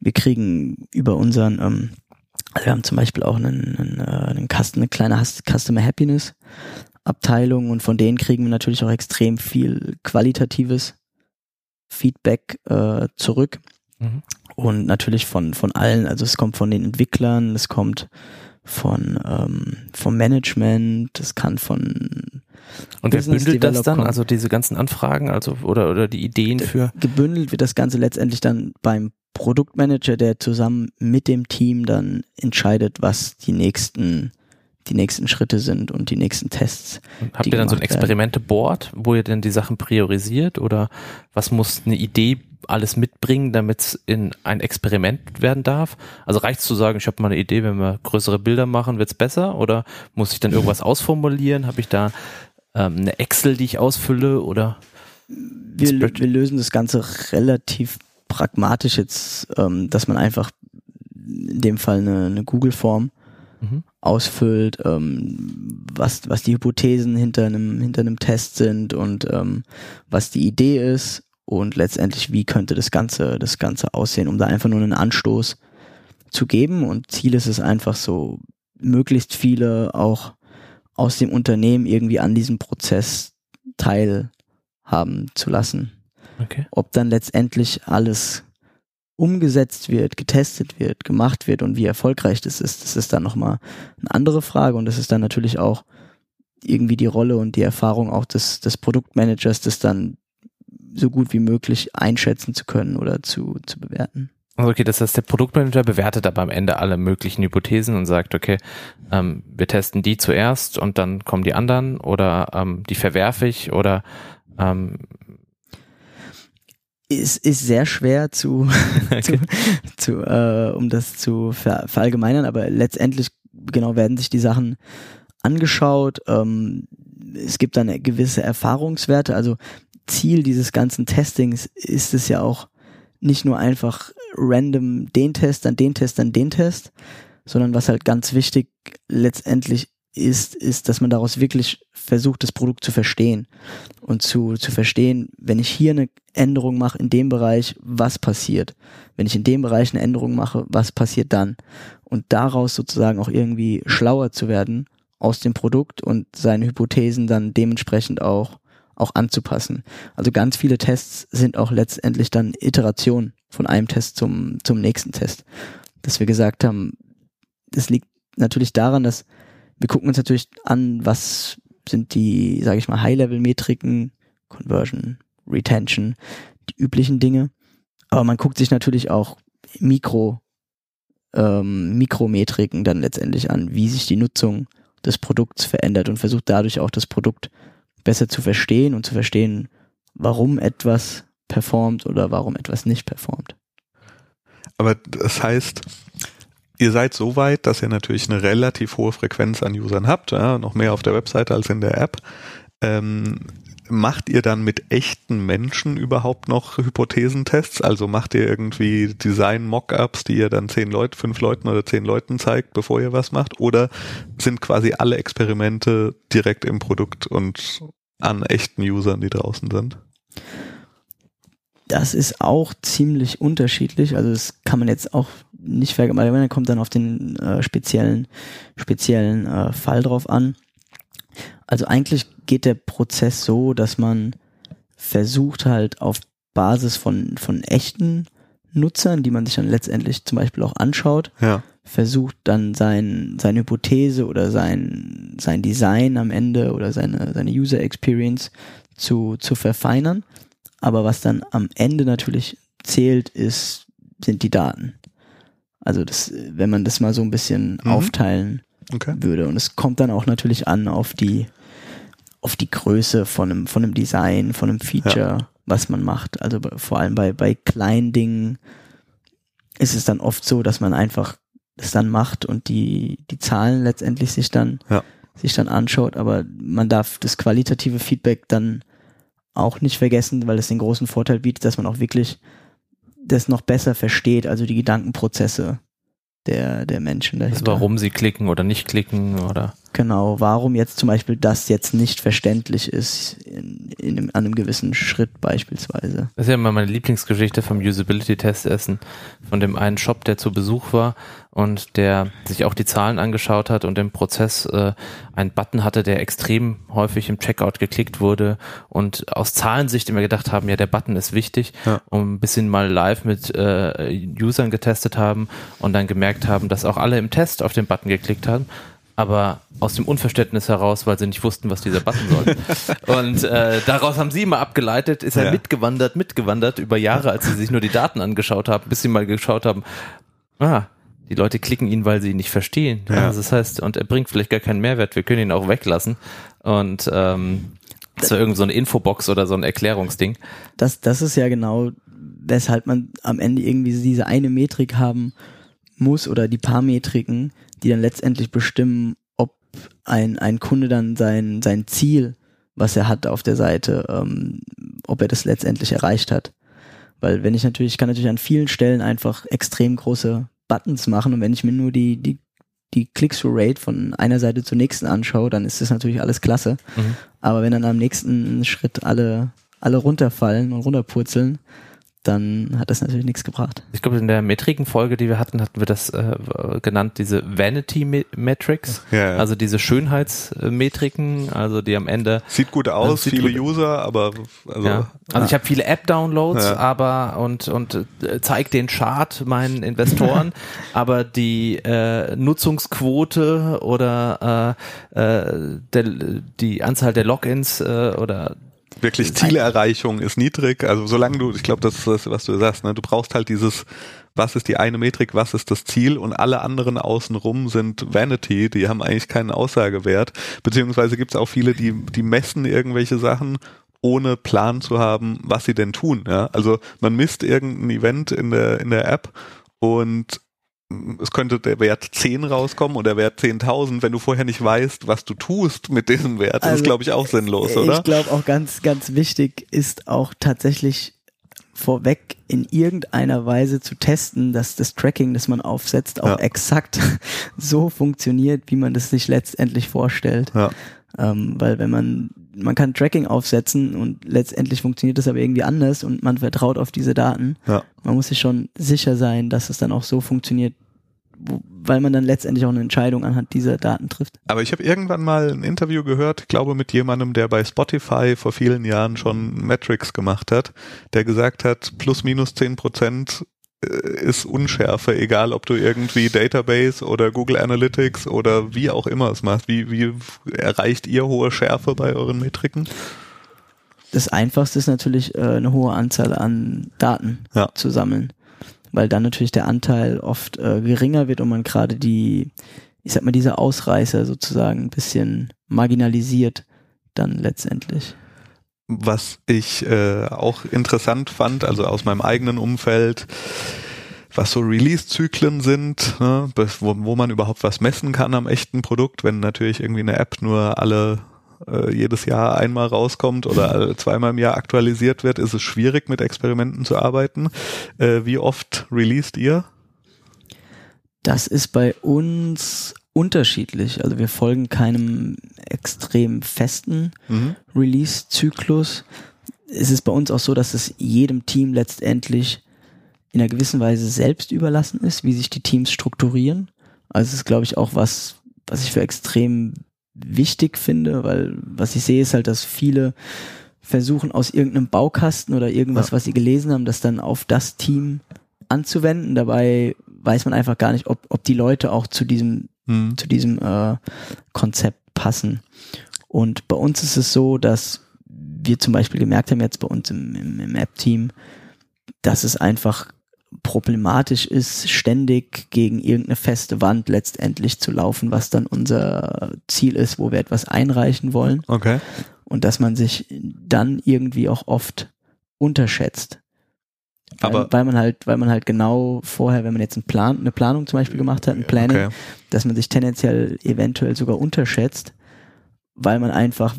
Wir kriegen über unseren, ähm, also wir haben zum Beispiel auch einen, einen, äh, einen Custom, eine kleine Customer Happiness Abteilung und von denen kriegen wir natürlich auch extrem viel qualitatives Feedback äh, zurück. Mhm. Und natürlich von, von allen, also es kommt von den Entwicklern, es kommt von ähm, vom Management, es kann von und wer bündelt das dann? Also diese ganzen Anfragen, also oder oder die Ideen für? Gebündelt wird das Ganze letztendlich dann beim Produktmanager, der zusammen mit dem Team dann entscheidet, was die nächsten die nächsten Schritte sind und die nächsten Tests. Habt ihr dann so ein Experimente-Board, wo ihr denn die Sachen priorisiert oder was muss eine Idee alles mitbringen, damit es in ein Experiment werden darf? Also reicht es zu sagen, ich habe mal eine Idee, wenn wir größere Bilder machen, wird's besser? Oder muss ich dann irgendwas ausformulieren? Habe ich da ähm, eine Excel, die ich ausfülle oder? Wir, wir lösen das Ganze relativ pragmatisch jetzt, ähm, dass man einfach in dem Fall eine, eine Google-Form mhm. ausfüllt, ähm, was, was die Hypothesen hinter einem, hinter einem Test sind und ähm, was die Idee ist und letztendlich, wie könnte das Ganze, das Ganze aussehen, um da einfach nur einen Anstoß zu geben. Und Ziel ist es einfach so, möglichst viele auch aus dem Unternehmen irgendwie an diesem Prozess teilhaben zu lassen. Okay. Ob dann letztendlich alles umgesetzt wird, getestet wird, gemacht wird und wie erfolgreich das ist, das ist dann nochmal eine andere Frage und das ist dann natürlich auch irgendwie die Rolle und die Erfahrung auch des, des Produktmanagers, das dann so gut wie möglich einschätzen zu können oder zu, zu bewerten. Also okay, das heißt, der Produktmanager bewertet aber am Ende alle möglichen Hypothesen und sagt, okay, ähm, wir testen die zuerst und dann kommen die anderen oder ähm, die verwerfe ich oder ähm, ist, ist sehr schwer zu, okay. zu, zu äh, um das zu ver, verallgemeinern, aber letztendlich genau werden sich die Sachen angeschaut. Ähm, es gibt dann gewisse Erfahrungswerte. Also Ziel dieses ganzen Testings ist es ja auch nicht nur einfach random den Test, dann den Test, dann den Test, sondern was halt ganz wichtig letztendlich ist, ist, dass man daraus wirklich versucht, das Produkt zu verstehen und zu, zu verstehen, wenn ich hier eine Änderung mache in dem Bereich, was passiert? Wenn ich in dem Bereich eine Änderung mache, was passiert dann? Und daraus sozusagen auch irgendwie schlauer zu werden aus dem Produkt und seine Hypothesen dann dementsprechend auch auch anzupassen. Also ganz viele Tests sind auch letztendlich dann Iterationen von einem Test zum, zum nächsten Test. Dass wir gesagt haben, das liegt natürlich daran, dass wir gucken uns natürlich an, was sind die, sage ich mal, High-Level-Metriken, Conversion, Retention, die üblichen Dinge. Aber man guckt sich natürlich auch Mikro, ähm, Mikrometriken dann letztendlich an, wie sich die Nutzung des Produkts verändert und versucht dadurch auch das Produkt besser zu verstehen und zu verstehen, warum etwas performt oder warum etwas nicht performt. Aber das heißt, ihr seid so weit, dass ihr natürlich eine relativ hohe Frequenz an Usern habt, ja, noch mehr auf der Webseite als in der App. Ähm, macht ihr dann mit echten Menschen überhaupt noch Hypothesentests? Also macht ihr irgendwie Design-Mockups, die ihr dann zehn Leute, fünf Leuten oder zehn Leuten zeigt, bevor ihr was macht? Oder sind quasi alle Experimente direkt im Produkt und an echten Usern, die draußen sind? Das ist auch ziemlich unterschiedlich. Also das kann man jetzt auch nicht verallgemeinern, kommt dann auf den äh, speziellen, speziellen äh, Fall drauf an. Also eigentlich geht der Prozess so, dass man versucht halt auf Basis von, von echten Nutzern, die man sich dann letztendlich zum Beispiel auch anschaut, ja. versucht dann sein, seine Hypothese oder sein, sein Design am Ende oder seine, seine User Experience zu, zu verfeinern. Aber was dann am Ende natürlich zählt, ist sind die Daten. Also das, wenn man das mal so ein bisschen mhm. aufteilen okay. würde. Und es kommt dann auch natürlich an auf die, auf die Größe von einem, von einem Design, von einem Feature, ja. was man macht. Also vor allem bei, bei kleinen Dingen ist es dann oft so, dass man einfach das dann macht und die, die Zahlen letztendlich sich dann, ja. sich dann anschaut. Aber man darf das qualitative Feedback dann auch nicht vergessen, weil es den großen Vorteil bietet, dass man auch wirklich das noch besser versteht, also die Gedankenprozesse der, der Menschen dahinter. Also warum sie klicken oder nicht klicken oder? Genau, warum jetzt zum Beispiel das jetzt nicht verständlich ist in, in einem, an einem gewissen Schritt beispielsweise. Das ist ja immer meine Lieblingsgeschichte vom Usability-Test Essen, von dem einen Shop, der zu Besuch war und der sich auch die Zahlen angeschaut hat und im Prozess äh, einen Button hatte, der extrem häufig im Checkout geklickt wurde und aus Zahlensicht immer gedacht haben, ja, der Button ist wichtig, ja. um ein bisschen mal live mit äh, Usern getestet haben und dann gemerkt haben, dass auch alle im Test auf den Button geklickt haben aber aus dem Unverständnis heraus, weil sie nicht wussten, was dieser Button soll. und äh, daraus haben sie immer abgeleitet, ist er ja. mitgewandert, mitgewandert über Jahre, als sie sich nur die Daten angeschaut haben, bis sie mal geschaut haben, ah, die Leute klicken ihn, weil sie ihn nicht verstehen. Ja. Also das heißt, und er bringt vielleicht gar keinen Mehrwert, wir können ihn auch weglassen. Und ähm, das war irgend so eine Infobox oder so ein Erklärungsding. Das, das ist ja genau, weshalb man am Ende irgendwie diese eine Metrik haben muss oder die paar Metriken, die dann letztendlich bestimmen, ob ein, ein Kunde dann sein, sein Ziel, was er hat auf der Seite, ähm, ob er das letztendlich erreicht hat. Weil wenn ich natürlich, ich kann natürlich an vielen Stellen einfach extrem große Buttons machen und wenn ich mir nur die, die, die Click-Through-Rate von einer Seite zur nächsten anschaue, dann ist das natürlich alles klasse. Mhm. Aber wenn dann am nächsten Schritt alle, alle runterfallen und runterpurzeln, dann hat das natürlich nichts gebracht. Ich glaube, in der Metrikenfolge, die wir hatten, hatten wir das äh, genannt, diese Vanity Metrics, ja, ja. also diese Schönheitsmetriken, also die am Ende sieht gut aus, sieht viele gut. User, aber also, ja. also ja. ich habe viele App-Downloads, aber und und äh, zeig den Chart meinen Investoren, aber die äh, Nutzungsquote oder äh, äh, der, die Anzahl der Logins äh, oder wirklich Zielerreichung ist niedrig. Also solange du, ich glaube, das ist das, was du sagst, ne? du brauchst halt dieses, was ist die eine Metrik, was ist das Ziel und alle anderen außenrum sind Vanity, die haben eigentlich keinen Aussagewert. Beziehungsweise gibt es auch viele, die, die messen irgendwelche Sachen ohne Plan zu haben, was sie denn tun. Ja? Also man misst irgendein Event in der, in der App und es könnte der Wert 10 rauskommen oder der Wert 10.000, wenn du vorher nicht weißt, was du tust mit diesem Wert. Das also, ist, glaube ich, auch sinnlos, oder? Ich glaube auch ganz, ganz wichtig ist auch tatsächlich vorweg in irgendeiner Weise zu testen, dass das Tracking, das man aufsetzt, auch ja. exakt so funktioniert, wie man das sich letztendlich vorstellt. Ja. Ähm, weil wenn man, man kann Tracking aufsetzen und letztendlich funktioniert das aber irgendwie anders und man vertraut auf diese Daten. Ja. Man muss sich schon sicher sein, dass es dann auch so funktioniert, weil man dann letztendlich auch eine Entscheidung anhand dieser Daten trifft. Aber ich habe irgendwann mal ein Interview gehört, glaube mit jemandem, der bei Spotify vor vielen Jahren schon Metrics gemacht hat, der gesagt hat, plus minus zehn Prozent äh, ist Unschärfe, egal ob du irgendwie Database oder Google Analytics oder wie auch immer es machst. Wie, wie erreicht ihr hohe Schärfe bei euren Metriken? Das einfachste ist natürlich äh, eine hohe Anzahl an Daten ja. zu sammeln, weil dann natürlich der Anteil oft äh, geringer wird und man gerade die, ich sag mal, diese Ausreißer sozusagen ein bisschen marginalisiert dann letztendlich. Was ich äh, auch interessant fand, also aus meinem eigenen Umfeld, was so Release-Zyklen sind, ne, wo, wo man überhaupt was messen kann am echten Produkt, wenn natürlich irgendwie eine App nur alle äh, jedes Jahr einmal rauskommt oder zweimal im Jahr aktualisiert wird, ist es schwierig mit Experimenten zu arbeiten. Äh, wie oft released ihr? Das ist bei uns unterschiedlich. Also wir folgen keinem extrem festen mhm. Release-Zyklus. Es ist bei uns auch so, dass es jedem Team letztendlich in einer gewissen Weise selbst überlassen ist, wie sich die Teams strukturieren. Also es ist, glaube ich, auch was, was ich für extrem wichtig finde, weil was ich sehe, ist halt, dass viele versuchen aus irgendeinem Baukasten oder irgendwas, ja. was sie gelesen haben, das dann auf das Team anzuwenden. Dabei weiß man einfach gar nicht, ob, ob die Leute auch zu diesem mhm. zu diesem äh, Konzept passen. Und bei uns ist es so, dass wir zum Beispiel gemerkt haben jetzt bei uns im, im, im App-Team, dass es einfach problematisch ist, ständig gegen irgendeine feste Wand letztendlich zu laufen, was dann unser Ziel ist, wo wir etwas einreichen wollen. Okay. Und dass man sich dann irgendwie auch oft unterschätzt. Weil, Aber- weil man halt, weil man halt genau vorher, wenn man jetzt einen Plan, eine Planung zum Beispiel gemacht hat, ein Planning, Okay. dass man sich tendenziell eventuell sogar unterschätzt, weil man einfach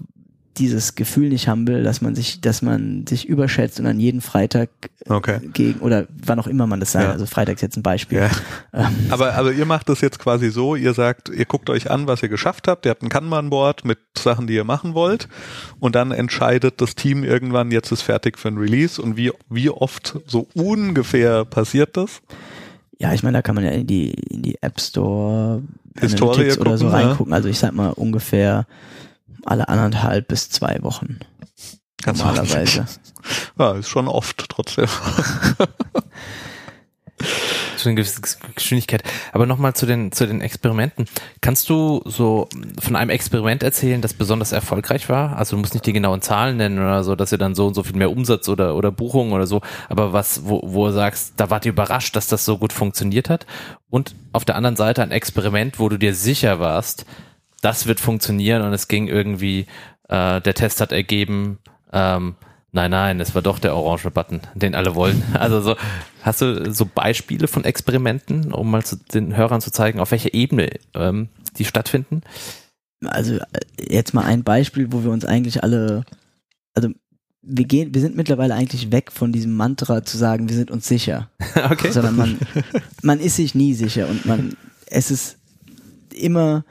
dieses Gefühl nicht haben will, dass man sich, dass man sich überschätzt und an jeden Freitag Okay. gegen oder wann auch immer man das sagt. Ja. Also Freitag ist jetzt ein Beispiel. Ja. Ähm, Aber, aber ihr macht das jetzt quasi so, ihr sagt, ihr guckt euch an, was ihr geschafft habt, ihr habt ein Kanban-Board mit Sachen, die ihr machen wollt und dann entscheidet das Team irgendwann, jetzt ist fertig für ein Release und wie, wie oft so ungefähr passiert das? ja, ich meine, da kann man ja in die in die App Store Historie Analytics oder so gucken, ja. reingucken. Also ich sag mal ungefähr alle anderthalb bis zwei Wochen Ganz normalerweise. Ja, ist schon oft trotzdem. zu einer gewissen Geschwindigkeit. Aber nochmal zu den, zu den Experimenten. Kannst du so von einem Experiment erzählen, das besonders erfolgreich war? Also du musst nicht die genauen Zahlen nennen oder so, dass ihr dann so und so viel mehr Umsatz oder, oder Buchungen oder so, aber was, wo, wo du sagst, da wart ihr überrascht, dass das so gut funktioniert hat. Und auf der anderen Seite ein Experiment, wo du dir sicher warst, das wird funktionieren und es ging irgendwie, äh, der Test hat ergeben, ähm, Nein, nein, es war doch der orange Button, den alle wollen. Also so, hast du so Beispiele von Experimenten, um mal zu den Hörern zu zeigen, auf welcher Ebene ähm, die stattfinden? Also jetzt mal ein Beispiel, wo wir uns eigentlich alle, also wir gehen, wir sind mittlerweile eigentlich weg von diesem Mantra zu sagen, wir sind uns sicher, okay. sondern man, man ist sich nie sicher und man, es ist immer,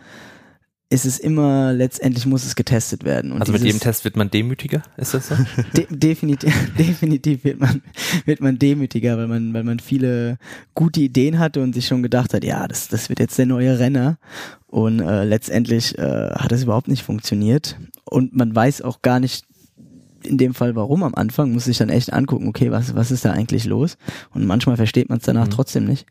es ist immer, letztendlich muss es getestet werden. Und Also mit jedem Test wird man demütiger, ist das so? De definitiv, definitiv wird man, wird man demütiger, weil man, weil man viele gute Ideen hatte und sich schon gedacht hat, ja, das, das wird jetzt der neue Renner. Und äh, letztendlich äh, hat es überhaupt nicht funktioniert. Und man weiß auch gar nicht in dem Fall warum am Anfang, muss sich dann echt angucken, okay, was, was ist da eigentlich los? Und manchmal versteht man es danach Mhm. trotzdem nicht.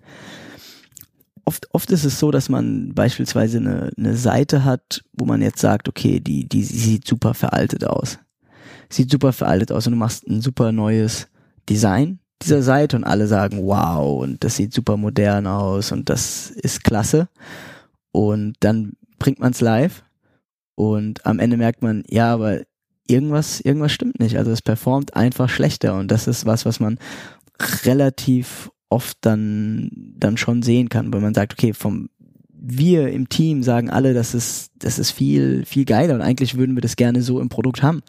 Oft, oft ist es so, dass man beispielsweise eine, eine Seite hat, wo man jetzt sagt, okay, die, die sieht super veraltet aus sieht super veraltet aus und du machst ein super neues Design dieser Seite und alle sagen, wow, und das sieht super modern aus und das ist klasse. Und dann bringt man es live und am Ende merkt man, ja, aber irgendwas, irgendwas stimmt nicht. Also es performt einfach schlechter und das ist was, was man relativ oft dann, dann schon sehen kann, weil man sagt, okay, vom wir im Team sagen alle, das ist, das ist viel, viel geiler und eigentlich würden wir das gerne so im Produkt haben.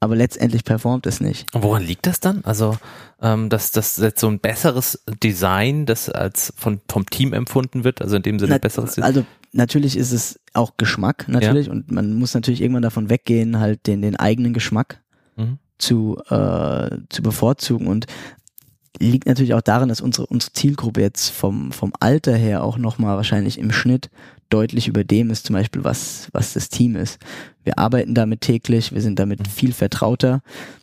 Aber letztendlich performt es nicht. Und woran liegt das dann? Also, ähm, dass das jetzt so ein besseres Design, das als von, vom Team empfunden wird, also in dem Sinne Na, ein besseres Design. Also natürlich ist es auch Geschmack natürlich und man muss natürlich irgendwann davon weggehen, halt den, den eigenen Geschmack Mhm. zu, äh, zu bevorzugen und liegt natürlich auch daran, dass unsere, unsere Zielgruppe jetzt vom, vom Alter her auch nochmal wahrscheinlich im Schnitt deutlich über dem ist, zum Beispiel was, was das Team ist. Wir arbeiten damit täglich, wir sind damit viel vertrauter.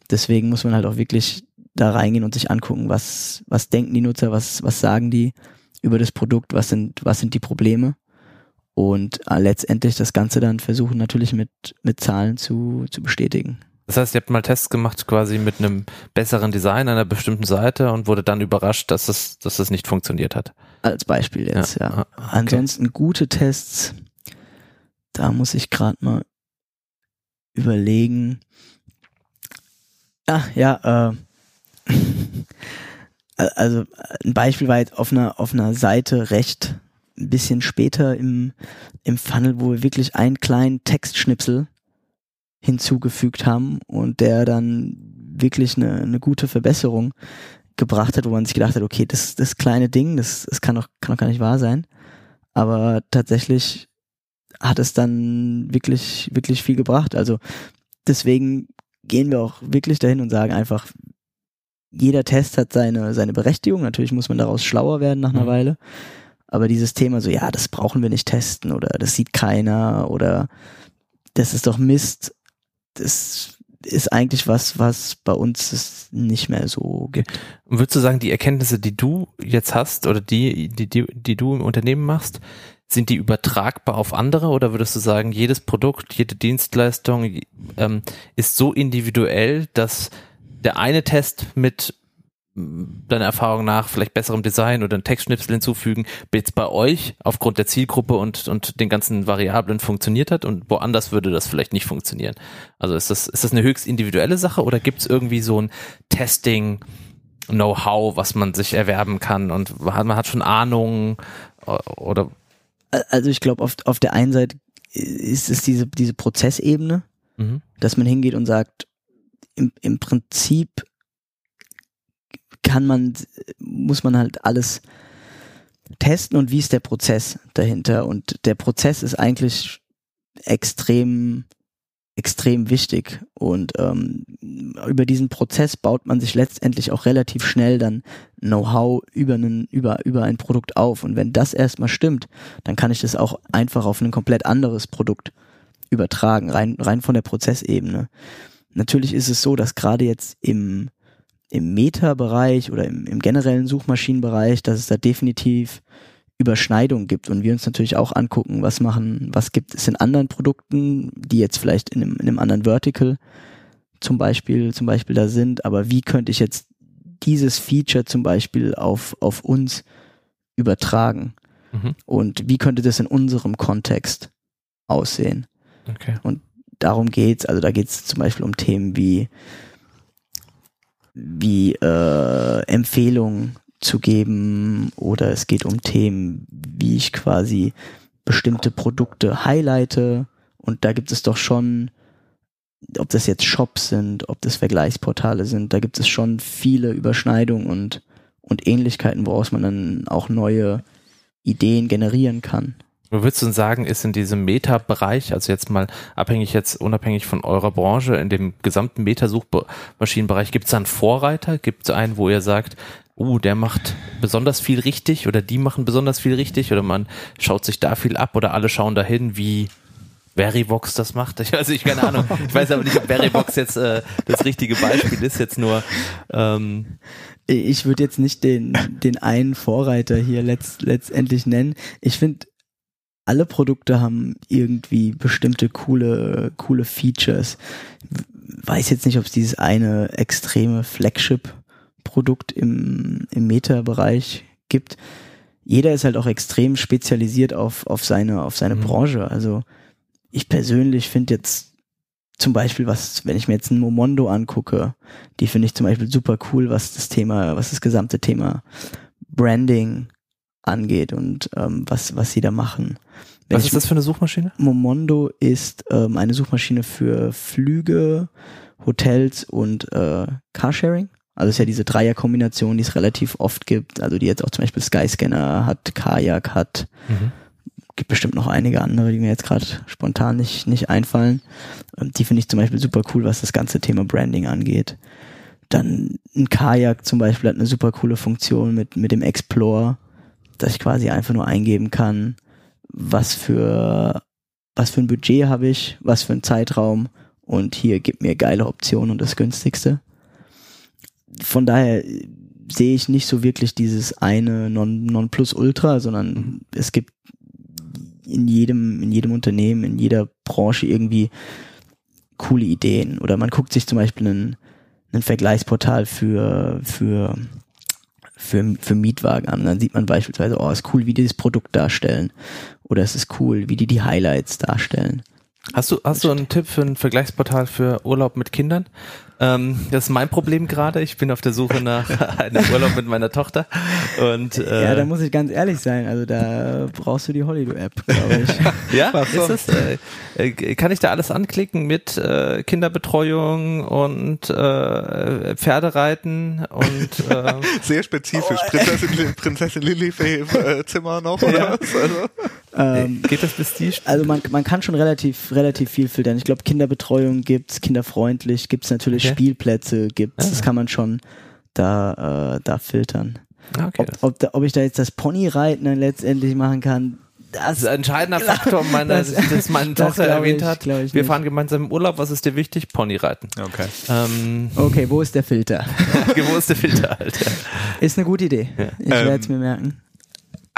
Deswegen muss man halt auch wirklich da reingehen und sich angucken, was, was denken die Nutzer, was, was sagen die über das Produkt, was sind, was sind die Probleme. Und äh, letztendlich das Ganze dann versuchen natürlich mit, mit Zahlen zu, zu bestätigen. Das heißt, ihr habt mal Tests gemacht quasi mit einem besseren Design einer bestimmten Seite und wurde dann überrascht, dass es, dass es nicht funktioniert hat. Als Beispiel jetzt, ja. Ja, okay. Ansonsten gute Tests, da muss ich gerade mal überlegen. Ah, ja, äh, also ein Beispiel war jetzt auf einer, auf einer Seite recht ein bisschen später im, im Funnel, wo wir wirklich einen kleinen Textschnipsel hinzugefügt haben und der dann wirklich eine, eine gute Verbesserung gebracht hat, wo man sich gedacht hat, okay, das, das kleine Ding, das, das kann doch, kann doch gar nicht wahr sein. Aber tatsächlich hat es dann wirklich, wirklich viel gebracht. Also deswegen gehen wir auch wirklich dahin und sagen einfach, jeder Test hat seine, seine Berechtigung. Natürlich muss man daraus schlauer werden nach einer Mhm. Weile. Aber dieses Thema so, ja, das brauchen wir nicht testen oder das sieht keiner oder das ist doch Mist, das ist eigentlich was, was bei uns es nicht mehr so gibt. Und würdest du sagen, die Erkenntnisse, die du jetzt hast oder die, die, die, die du im Unternehmen machst, sind die übertragbar auf andere oder würdest du sagen, jedes Produkt, jede Dienstleistung ähm, ist so individuell, dass der eine Test mit deiner Erfahrung nach vielleicht besserem Design oder einen Textschnipsel hinzufügen, jetzt bei euch aufgrund der Zielgruppe und, und den ganzen Variablen funktioniert hat und woanders würde das vielleicht nicht funktionieren. Also ist das, ist das eine höchst individuelle Sache oder gibt es irgendwie so ein Testing, Know-how, was man sich erwerben kann und man hat schon Ahnung oder also ich glaube, auf, auf der einen Seite ist es diese, diese Prozessebene, mhm. dass man hingeht und sagt, im, im Prinzip kann man, muss man halt alles testen und wie ist der Prozess dahinter. Und der Prozess ist eigentlich extrem, extrem wichtig. Und ähm, über diesen Prozess baut man sich letztendlich auch relativ schnell dann Know-how über, über, über ein Produkt auf. Und wenn das erstmal stimmt, dann kann ich das auch einfach auf ein komplett anderes Produkt übertragen, rein, rein von der Prozessebene. Natürlich ist es so, dass gerade jetzt im im Meta-Bereich oder im, im generellen Suchmaschinenbereich, dass es da definitiv Überschneidungen gibt und wir uns natürlich auch angucken, was machen, was gibt es in anderen Produkten, die jetzt vielleicht in einem, in einem anderen Vertical zum Beispiel, zum Beispiel da sind, aber wie könnte ich jetzt dieses Feature zum Beispiel auf, auf uns übertragen? Mhm. Und wie könnte das in unserem Kontext aussehen? Okay. Und darum geht's. Also da geht's zum Beispiel um Themen wie wie äh, Empfehlungen zu geben oder es geht um Themen, wie ich quasi bestimmte Produkte highlighte und da gibt es doch schon, ob das jetzt Shops sind, ob das Vergleichsportale sind, da gibt es schon viele Überschneidungen und, und Ähnlichkeiten, woraus man dann auch neue Ideen generieren kann. Würdest du sagen, ist in diesem Meta-Bereich, also jetzt mal abhängig jetzt unabhängig von eurer Branche, in dem gesamten Meta-Suchmaschinenbereich, gibt es da einen Vorreiter? Gibt es einen, wo ihr sagt, uh, der macht besonders viel richtig oder die machen besonders viel richtig oder man schaut sich da viel ab oder alle schauen dahin, wie Verivox das macht. Ich, also ich keine Ahnung. Ich weiß aber nicht, ob Verivox jetzt äh, das richtige Beispiel ist. Jetzt nur. Ähm ich würde jetzt nicht den den einen Vorreiter hier letzt, letztendlich nennen. Ich finde alle Produkte haben irgendwie bestimmte coole, coole Features. Weiß jetzt nicht, ob es dieses eine extreme Flagship-Produkt im, im Meta-Bereich gibt. Jeder ist halt auch extrem spezialisiert auf, auf seine, auf seine mhm. Branche. Also ich persönlich finde jetzt zum Beispiel, was, wenn ich mir jetzt ein Momondo angucke, die finde ich zum Beispiel super cool, was das Thema, was das gesamte Thema Branding angeht und ähm, was, was sie da machen. Wenn was ist das für eine Suchmaschine? Momondo ist ähm, eine Suchmaschine für Flüge, Hotels und äh, Carsharing. Also es ist ja diese Dreierkombination, die es relativ oft gibt. Also die jetzt auch zum Beispiel Skyscanner hat, Kajak hat. Mhm. Gibt bestimmt noch einige andere, die mir jetzt gerade spontan nicht, nicht einfallen. Ähm, die finde ich zum Beispiel super cool, was das ganze Thema Branding angeht. Dann ein Kajak zum Beispiel hat eine super coole Funktion mit, mit dem Explore dass ich quasi einfach nur eingeben kann, was für, was für ein Budget habe ich, was für ein Zeitraum und hier gibt mir geile Optionen und das günstigste. Von daher sehe ich nicht so wirklich dieses eine non, non plus ultra, sondern mhm. es gibt in jedem, in jedem Unternehmen, in jeder Branche irgendwie coole Ideen. Oder man guckt sich zum Beispiel einen, einen Vergleichsportal für, für für, für Mietwagen an. Dann sieht man beispielsweise, oh, ist cool, wie die das Produkt darstellen. Oder es ist cool, wie die die Highlights darstellen. Hast du, hast du einen Tipp für ein Vergleichsportal für Urlaub mit Kindern? Ähm, das ist mein Problem gerade. Ich bin auf der Suche nach einem Urlaub mit meiner Tochter. Und, äh, ja, da muss ich ganz ehrlich sein. Also da brauchst du die Holiday-App, glaube ich. ja, Was ist es? Äh, äh, kann ich da alles anklicken mit äh, Kinderbetreuung und äh, Pferdereiten und äh, sehr spezifisch. Oh, Prinzessin, Prinzessin im äh, Zimmer noch oder ja. was? Also. Ähm, Geht das bis die? Also man, man kann schon relativ relativ viel filtern. Ich glaube Kinderbetreuung gibt's, kinderfreundlich gibt's natürlich okay. Spielplätze gibt's. Ah. Das kann man schon da äh, da filtern. Okay, ob, ob, da, ob ich da jetzt das Ponyreiten dann letztendlich machen kann, das, das ist ein entscheidender Faktor, meine, das, das meine Tochter erwähnt ich, hat. Wir nicht. fahren gemeinsam im Urlaub. Was ist dir wichtig? Ponyreiten. Okay. Ähm, okay, wo ist der Filter? wo ist der Filter halt? Ist eine gute Idee. Ja. Ich werde es ähm, mir merken.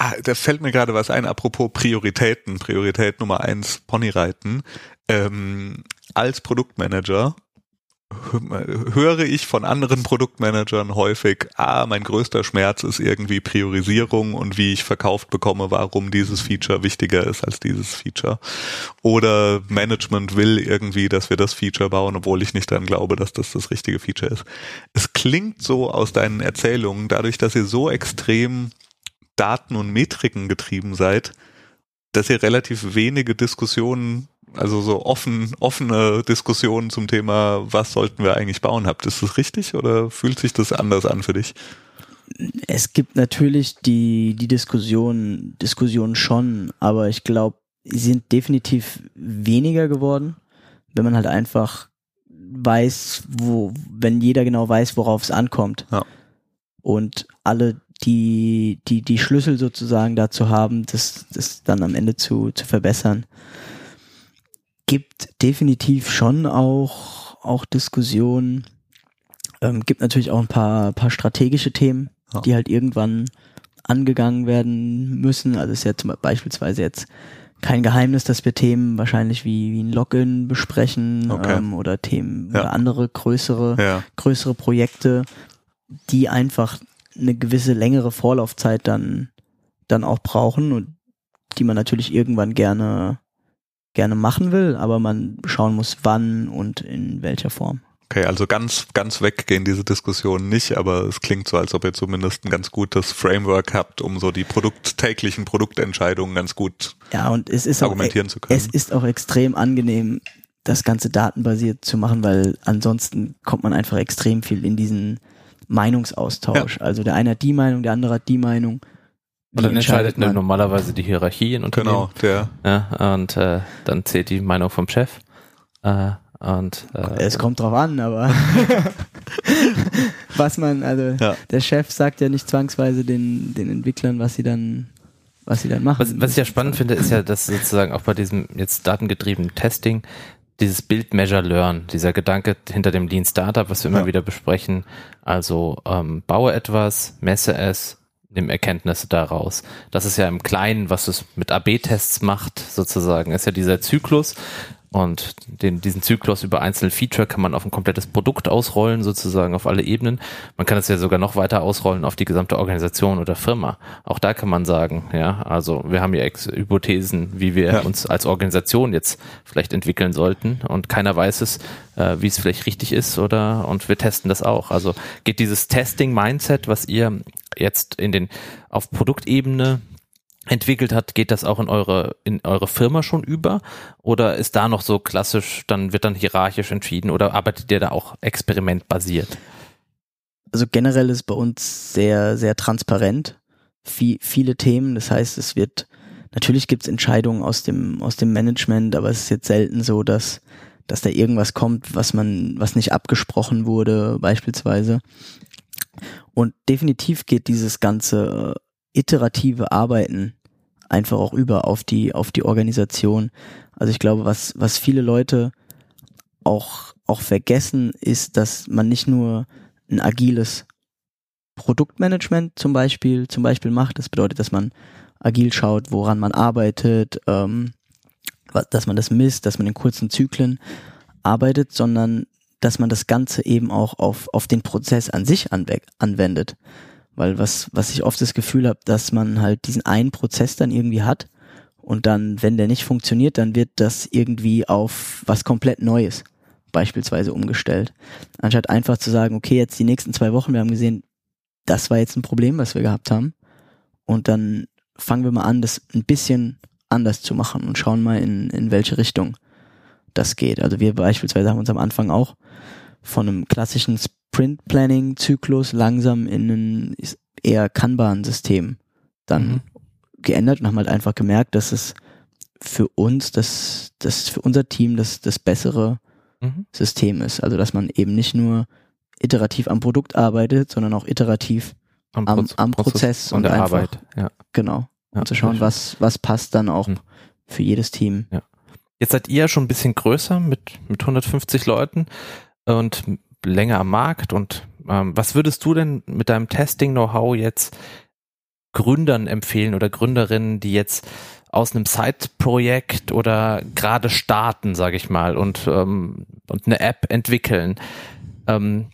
Ah, da fällt mir gerade was ein, apropos Prioritäten. Priorität Nummer eins, Ponyreiten. Ähm, als Produktmanager höre ich von anderen Produktmanagern häufig, ah, mein größter Schmerz ist irgendwie Priorisierung und wie ich verkauft bekomme, warum dieses Feature wichtiger ist als dieses Feature. Oder Management will irgendwie, dass wir das Feature bauen, obwohl ich nicht daran glaube, dass das das richtige Feature ist. Es klingt so aus deinen Erzählungen, dadurch, dass ihr so extrem Daten und Metriken getrieben seid, dass ihr relativ wenige Diskussionen also so offen, offene Diskussionen zum Thema, was sollten wir eigentlich bauen habt. Ist das richtig oder fühlt sich das anders an für dich? Es gibt natürlich die, die Diskussion, Diskussion schon, aber ich glaube, sie sind definitiv weniger geworden, wenn man halt einfach weiß, wo, wenn jeder genau weiß, worauf es ankommt. Ja. Und alle die, die, die Schlüssel sozusagen dazu haben, das, das dann am Ende zu, zu verbessern gibt definitiv schon auch, auch Diskussionen. Ähm, gibt natürlich auch ein paar, paar strategische Themen, ja. die halt irgendwann angegangen werden müssen. Also ist ja zum beispielsweise jetzt kein Geheimnis, dass wir Themen wahrscheinlich wie, wie ein Login besprechen okay. ähm, oder Themen ja. oder andere größere, ja. größere Projekte, die einfach eine gewisse längere Vorlaufzeit dann, dann auch brauchen und die man natürlich irgendwann gerne gerne machen will, aber man schauen muss, wann und in welcher Form. Okay, also ganz, ganz weg gehen diese Diskussionen nicht, aber es klingt so, als ob ihr zumindest ein ganz gutes Framework habt, um so die Produkt, täglichen Produktentscheidungen ganz gut ja, und es ist argumentieren auch, zu können. Es ist auch extrem angenehm, das Ganze datenbasiert zu machen, weil ansonsten kommt man einfach extrem viel in diesen Meinungsaustausch. Ja. Also der eine hat die Meinung, der andere hat die Meinung und dann entscheidet man? normalerweise die Hierarchie in Unternehmen. Genau, der. Ja, und äh, dann zählt die Meinung vom Chef. Äh, und äh, es kommt drauf an, aber was man, also ja. der Chef sagt ja nicht zwangsweise den, den Entwicklern, was sie dann, was sie dann machen. Was, was ich ja spannend finde, ist ja, dass sozusagen auch bei diesem jetzt datengetriebenen Testing dieses Build, Measure, Learn, dieser Gedanke hinter dem Lean Startup, was wir immer ja. wieder besprechen. Also ähm, baue etwas, messe es, nimm Erkenntnisse daraus. Das ist ja im Kleinen, was es mit AB-Tests macht, sozusagen, ist ja dieser Zyklus. Und den, diesen Zyklus über einzelne Feature kann man auf ein komplettes Produkt ausrollen, sozusagen auf alle Ebenen. Man kann es ja sogar noch weiter ausrollen auf die gesamte Organisation oder Firma. Auch da kann man sagen, ja, also wir haben ja Hypothesen, wie wir ja. uns als Organisation jetzt vielleicht entwickeln sollten und keiner weiß es, äh, wie es vielleicht richtig ist oder und wir testen das auch. Also geht dieses Testing-Mindset, was ihr jetzt in den auf Produktebene entwickelt hat, geht das auch in eure in eure Firma schon über oder ist da noch so klassisch, dann wird dann hierarchisch entschieden oder arbeitet ihr da auch experimentbasiert? Also generell ist bei uns sehr sehr transparent, Wie, viele Themen, das heißt, es wird natürlich gibt es Entscheidungen aus dem aus dem Management, aber es ist jetzt selten so, dass dass da irgendwas kommt, was man was nicht abgesprochen wurde beispielsweise. Und definitiv geht dieses ganze iterative Arbeiten einfach auch über auf die, auf die Organisation. Also ich glaube, was, was viele Leute auch, auch vergessen, ist, dass man nicht nur ein agiles Produktmanagement zum Beispiel, zum Beispiel macht. Das bedeutet, dass man agil schaut, woran man arbeitet, ähm, dass man das misst, dass man in kurzen Zyklen arbeitet, sondern dass man das Ganze eben auch auf, auf den Prozess an sich anwe anwendet. Weil was, was ich oft das Gefühl habe, dass man halt diesen einen Prozess dann irgendwie hat und dann, wenn der nicht funktioniert, dann wird das irgendwie auf was komplett Neues beispielsweise umgestellt. Anstatt einfach zu sagen, okay, jetzt die nächsten zwei Wochen, wir haben gesehen, das war jetzt ein Problem, was wir gehabt haben. Und dann fangen wir mal an, das ein bisschen anders zu machen und schauen mal in, in welche Richtung das geht. Also wir beispielsweise haben uns am Anfang auch von einem klassischen Sprint-Planning-Zyklus langsam in ein eher Kanban-System dann mhm. geändert und haben halt einfach gemerkt, dass es für uns, das, das für unser Team das, das bessere mhm. System ist. Also dass man eben nicht nur iterativ am Produkt arbeitet, sondern auch iterativ am, am, am Prozess, Prozess, und, und einfach, Arbeit. Ja. Genau. Ja, um zu schauen, was, was passt dann auch mhm. für jedes Team. Ja. Jetzt seid ihr ja schon ein bisschen größer mit, mit 150 Leuten und länger am Markt. Und ähm, was würdest du denn mit deinem Testing-Know-how jetzt Gründern empfehlen oder Gründerinnen, die jetzt aus einem Side-Projekt oder gerade starten, sage ich mal, und, ähm, und eine App entwickeln. Ähm,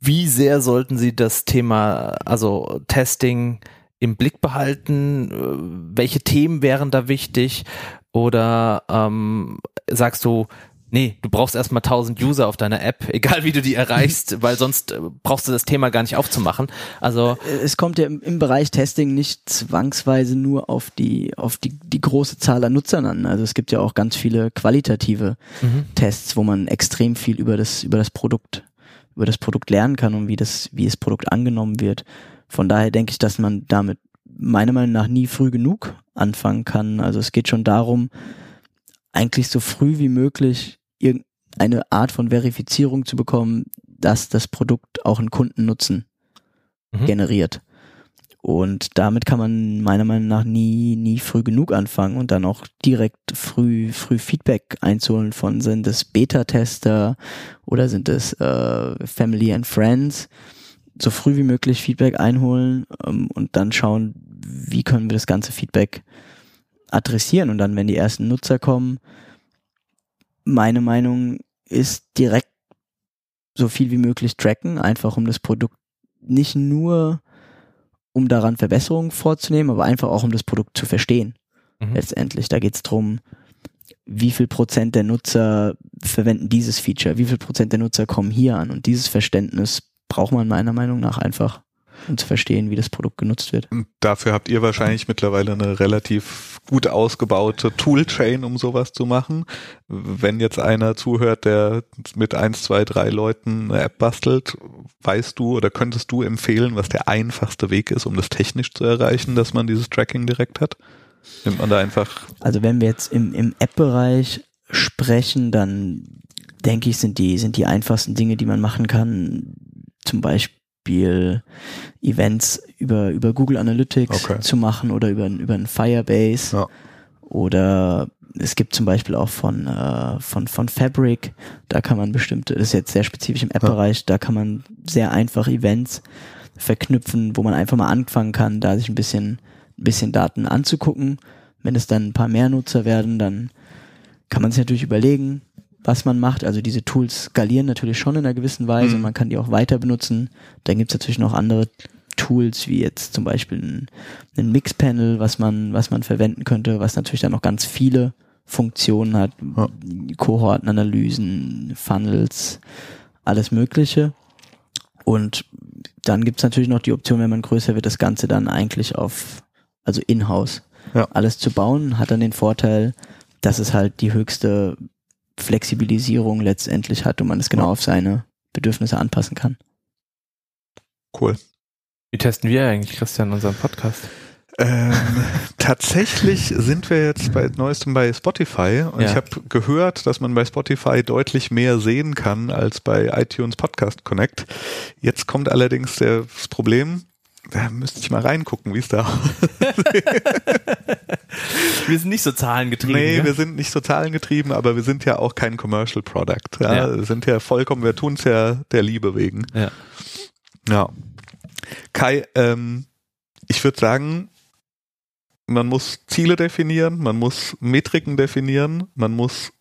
wie sehr sollten Sie das Thema, also Testing im Blick behalten? Äh, welche Themen wären da wichtig? Oder ähm, sagst du, nee, du brauchst erstmal 1000 User auf deiner App, egal wie du die erreichst, weil sonst äh, brauchst du das Thema gar nicht aufzumachen. Also äh, es kommt ja im, im, Bereich Testing nicht zwangsweise nur auf die auf die die große Zahl an Nutzern an. Also es gibt ja auch ganz viele qualitative mhm. Tests, wo man extrem viel über das über das Produkt über das Produkt lernen kann und wie das wie das Produkt angenommen wird. Von daher denke ich, dass man damit meiner Meinung nach nie früh genug anfangen kann. Also es geht schon darum, eigentlich so früh wie möglich irgendeine Art von Verifizierung zu bekommen, dass das Produkt auch einen Kundennutzen mhm. generiert. Und damit kann man meiner Meinung nach nie, nie früh genug anfangen und dann auch direkt früh, früh Feedback einzuholen von sind es Beta-Tester oder sind es äh, Family and Friends. So früh wie möglich Feedback einholen ähm, und dann schauen, wie können wir das ganze Feedback adressieren. Und dann, wenn die ersten Nutzer kommen, meine Meinung ist direkt so viel wie möglich tracken, einfach um das Produkt nicht nur um daran Verbesserungen vorzunehmen, aber einfach auch um das Produkt zu verstehen. Mhm. Letztendlich, da geht es darum, wie viel Prozent der Nutzer verwenden dieses Feature, wie viel Prozent der Nutzer kommen hier an und dieses Verständnis braucht man meiner Meinung nach einfach um zu verstehen, wie das Produkt genutzt wird. Und dafür habt ihr wahrscheinlich mittlerweile eine relativ gut ausgebaute Toolchain, um sowas zu machen. Wenn jetzt einer zuhört, der mit eins, zwei, drei Leuten eine App bastelt, weißt du oder könntest du empfehlen, was der einfachste Weg ist, um das technisch zu erreichen, dass man dieses Tracking direkt hat? Nimmt man da einfach. Also wenn wir jetzt im, im App-Bereich sprechen, dann denke ich, sind die, sind die einfachsten Dinge, die man machen kann, zum Beispiel Beispiel Events über, über Google Analytics okay. zu machen oder über, über ein Firebase. Ja. Oder es gibt zum Beispiel auch von, äh, von, von Fabric, da kann man bestimmte, das ist jetzt sehr spezifisch im App-Bereich, ja. da kann man sehr einfach Events verknüpfen, wo man einfach mal anfangen kann, da sich ein bisschen, ein bisschen Daten anzugucken. Wenn es dann ein paar mehr Nutzer werden, dann kann man sich natürlich überlegen, was man macht. Also diese Tools skalieren natürlich schon in einer gewissen Weise. Mhm. Man kann die auch weiter benutzen. Dann gibt es natürlich noch andere Tools, wie jetzt zum Beispiel ein, ein Mixpanel, was man, was man verwenden könnte, was natürlich dann noch ganz viele Funktionen hat. Ja. Kohortenanalysen, Funnels, alles Mögliche. Und dann gibt es natürlich noch die Option, wenn man größer wird, das Ganze dann eigentlich auf, also in-house ja. alles zu bauen, hat dann den Vorteil, dass es halt die höchste Flexibilisierung letztendlich hat und man es genau ja. auf seine Bedürfnisse anpassen kann. Cool. Wie testen wir eigentlich, Christian, unseren Podcast? Ähm, tatsächlich sind wir jetzt bei neuestem bei Spotify und ja. ich habe gehört, dass man bei Spotify deutlich mehr sehen kann als bei iTunes Podcast Connect. Jetzt kommt allerdings das Problem, da müsste ich mal reingucken, wie es da Wir sind nicht so zahlengetrieben. Nee, ja? wir sind nicht so zahlengetrieben, aber wir sind ja auch kein Commercial Product. Ja? ja. Wir sind ja vollkommen, wir tun es ja der Liebe wegen. Ja. Ja. Kai, ähm, ich würde sagen, man muss Ziele definieren, man muss Metriken definieren, man muss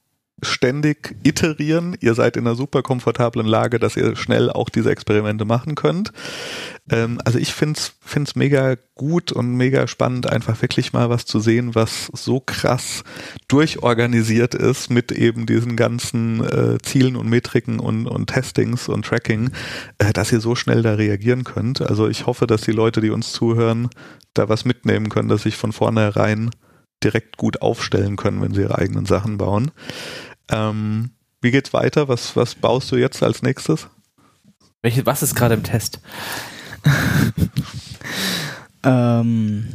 ständig iterieren. Ihr seid in einer super komfortablen Lage, dass ihr schnell auch diese Experimente machen könnt. Ähm, also ich find's find's mega gut und mega spannend, einfach wirklich mal was zu sehen, was so krass durchorganisiert ist mit eben diesen ganzen äh, Zielen und Metriken und, und Testings und Tracking, äh, dass ihr so schnell da reagieren könnt. Also ich hoffe, dass die Leute, die uns zuhören, da was mitnehmen können, dass sich von vornherein direkt gut aufstellen können, wenn sie ihre eigenen Sachen bauen. Ähm, wie geht's weiter? Was, was baust du jetzt als nächstes? Welche, was ist gerade im Test? ähm,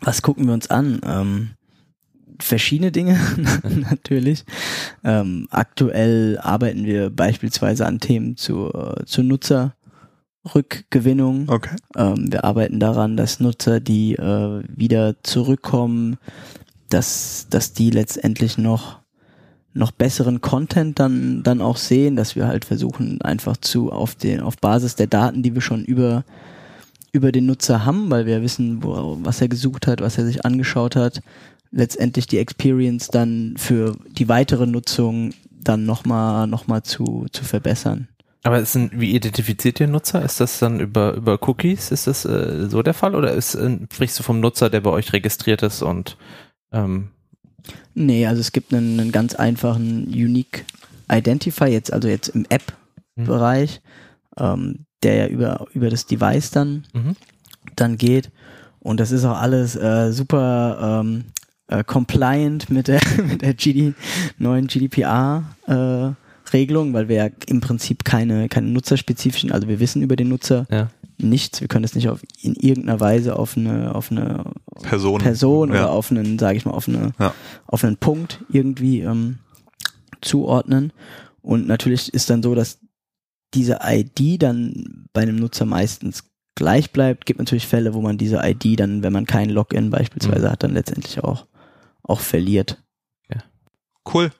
was gucken wir uns an? Ähm, verschiedene Dinge natürlich. Ähm, aktuell arbeiten wir beispielsweise an Themen zur, zur Nutzerrückgewinnung. Okay. Ähm, wir arbeiten daran, dass Nutzer, die äh, wieder zurückkommen, dass, dass die letztendlich noch noch besseren Content dann, dann auch sehen, dass wir halt versuchen, einfach zu auf den, auf Basis der Daten, die wir schon über, über den Nutzer haben, weil wir wissen, wo, was er gesucht hat, was er sich angeschaut hat, letztendlich die Experience dann für die weitere Nutzung dann nochmal noch mal zu, zu verbessern. Aber ist ein, wie identifiziert ihr Nutzer? Ist das dann über, über Cookies? Ist das äh, so der Fall? Oder ist, äh, sprichst du vom Nutzer, der bei euch registriert ist und ähm Nee, also es gibt einen, einen ganz einfachen Unique Identifier, jetzt, also jetzt im App-Bereich, mhm. ähm, der ja über, über das Device dann, mhm. dann geht. Und das ist auch alles äh, super ähm, äh, compliant mit der, mit der GD, neuen GDPR äh, Regelung, weil wir ja im Prinzip keine, keine nutzerspezifischen, also wir wissen über den Nutzer ja. Nichts, wir können es nicht auf, in irgendeiner Weise auf eine, auf eine Person, Person ja. oder auf einen, sage ich mal, auf, eine, ja. auf einen Punkt irgendwie ähm, zuordnen. Und natürlich ist dann so, dass diese ID dann bei einem Nutzer meistens gleich bleibt. Gibt natürlich Fälle, wo man diese ID dann, wenn man kein Login beispielsweise mhm. hat, dann letztendlich auch, auch verliert. Ja. Cool.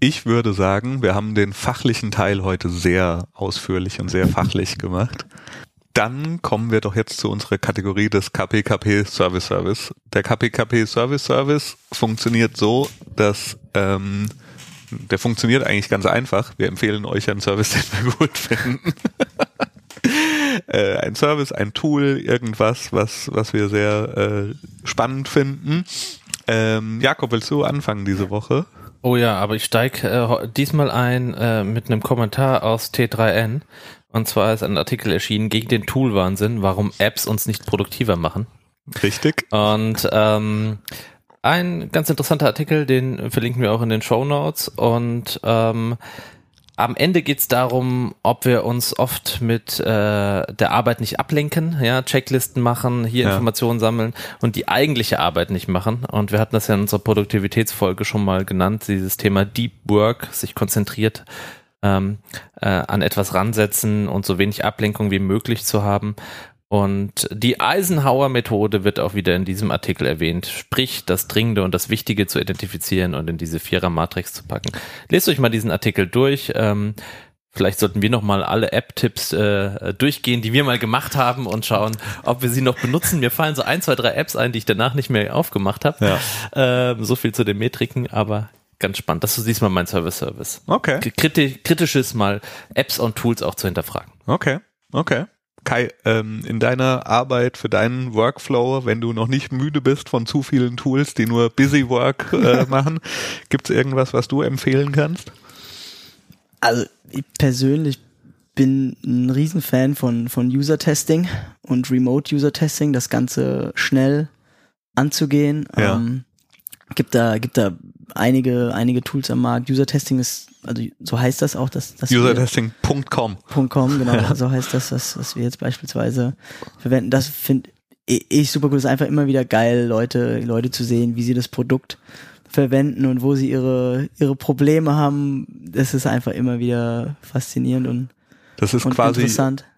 Ich würde sagen, wir haben den fachlichen Teil heute sehr ausführlich und sehr fachlich gemacht. Dann kommen wir doch jetzt zu unserer Kategorie des KPKP Service Service. Der KPKP Service Service funktioniert so, dass ähm, der funktioniert eigentlich ganz einfach. Wir empfehlen euch einen Service, den wir gut finden. äh, ein Service, ein Tool, irgendwas, was, was wir sehr äh, spannend finden. Ähm, Jakob, willst du anfangen diese Woche? Oh ja, aber ich steige äh, diesmal ein äh, mit einem Kommentar aus T3N. Und zwar ist ein Artikel erschienen gegen den Toolwahnsinn, warum Apps uns nicht produktiver machen. Richtig. Und ähm, ein ganz interessanter Artikel, den verlinken wir auch in den Show Notes. Und ähm, am Ende geht es darum, ob wir uns oft mit äh, der Arbeit nicht ablenken, ja, Checklisten machen, hier ja. Informationen sammeln und die eigentliche Arbeit nicht machen. Und wir hatten das ja in unserer Produktivitätsfolge schon mal genannt, dieses Thema Deep Work, sich konzentriert ähm, äh, an etwas ransetzen und so wenig Ablenkung wie möglich zu haben. Und die Eisenhower-Methode wird auch wieder in diesem Artikel erwähnt, sprich das Dringende und das Wichtige zu identifizieren und in diese Vierer-Matrix zu packen. Lest euch mal diesen Artikel durch. Ähm, vielleicht sollten wir noch mal alle App-Tipps äh, durchgehen, die wir mal gemacht haben und schauen, ob wir sie noch benutzen. Mir fallen so ein, zwei, drei Apps ein, die ich danach nicht mehr aufgemacht habe. Ja. Ähm, so viel zu den Metriken, aber ganz spannend. Das ist diesmal mein Service-Service. Okay. Kritisch, kritisches mal Apps und Tools auch zu hinterfragen. Okay. Okay. Kai, ähm, in deiner Arbeit für deinen Workflow, wenn du noch nicht müde bist von zu vielen Tools, die nur Busy Work äh, machen, gibt es irgendwas, was du empfehlen kannst? Also ich persönlich bin ein Riesenfan von, von User-Testing und Remote-User-Testing, das Ganze schnell anzugehen. Ja. Ähm, gibt da, gibt da einige, einige Tools am Markt. User-Testing ist also so heißt das auch, dass, dass Usertesting.com. .com, genau, so heißt das, was, was wir jetzt beispielsweise verwenden. Das finde ich super cool. Es ist einfach immer wieder geil, Leute, Leute zu sehen, wie sie das Produkt verwenden und wo sie ihre, ihre Probleme haben. Das ist einfach immer wieder faszinierend und das ist quasi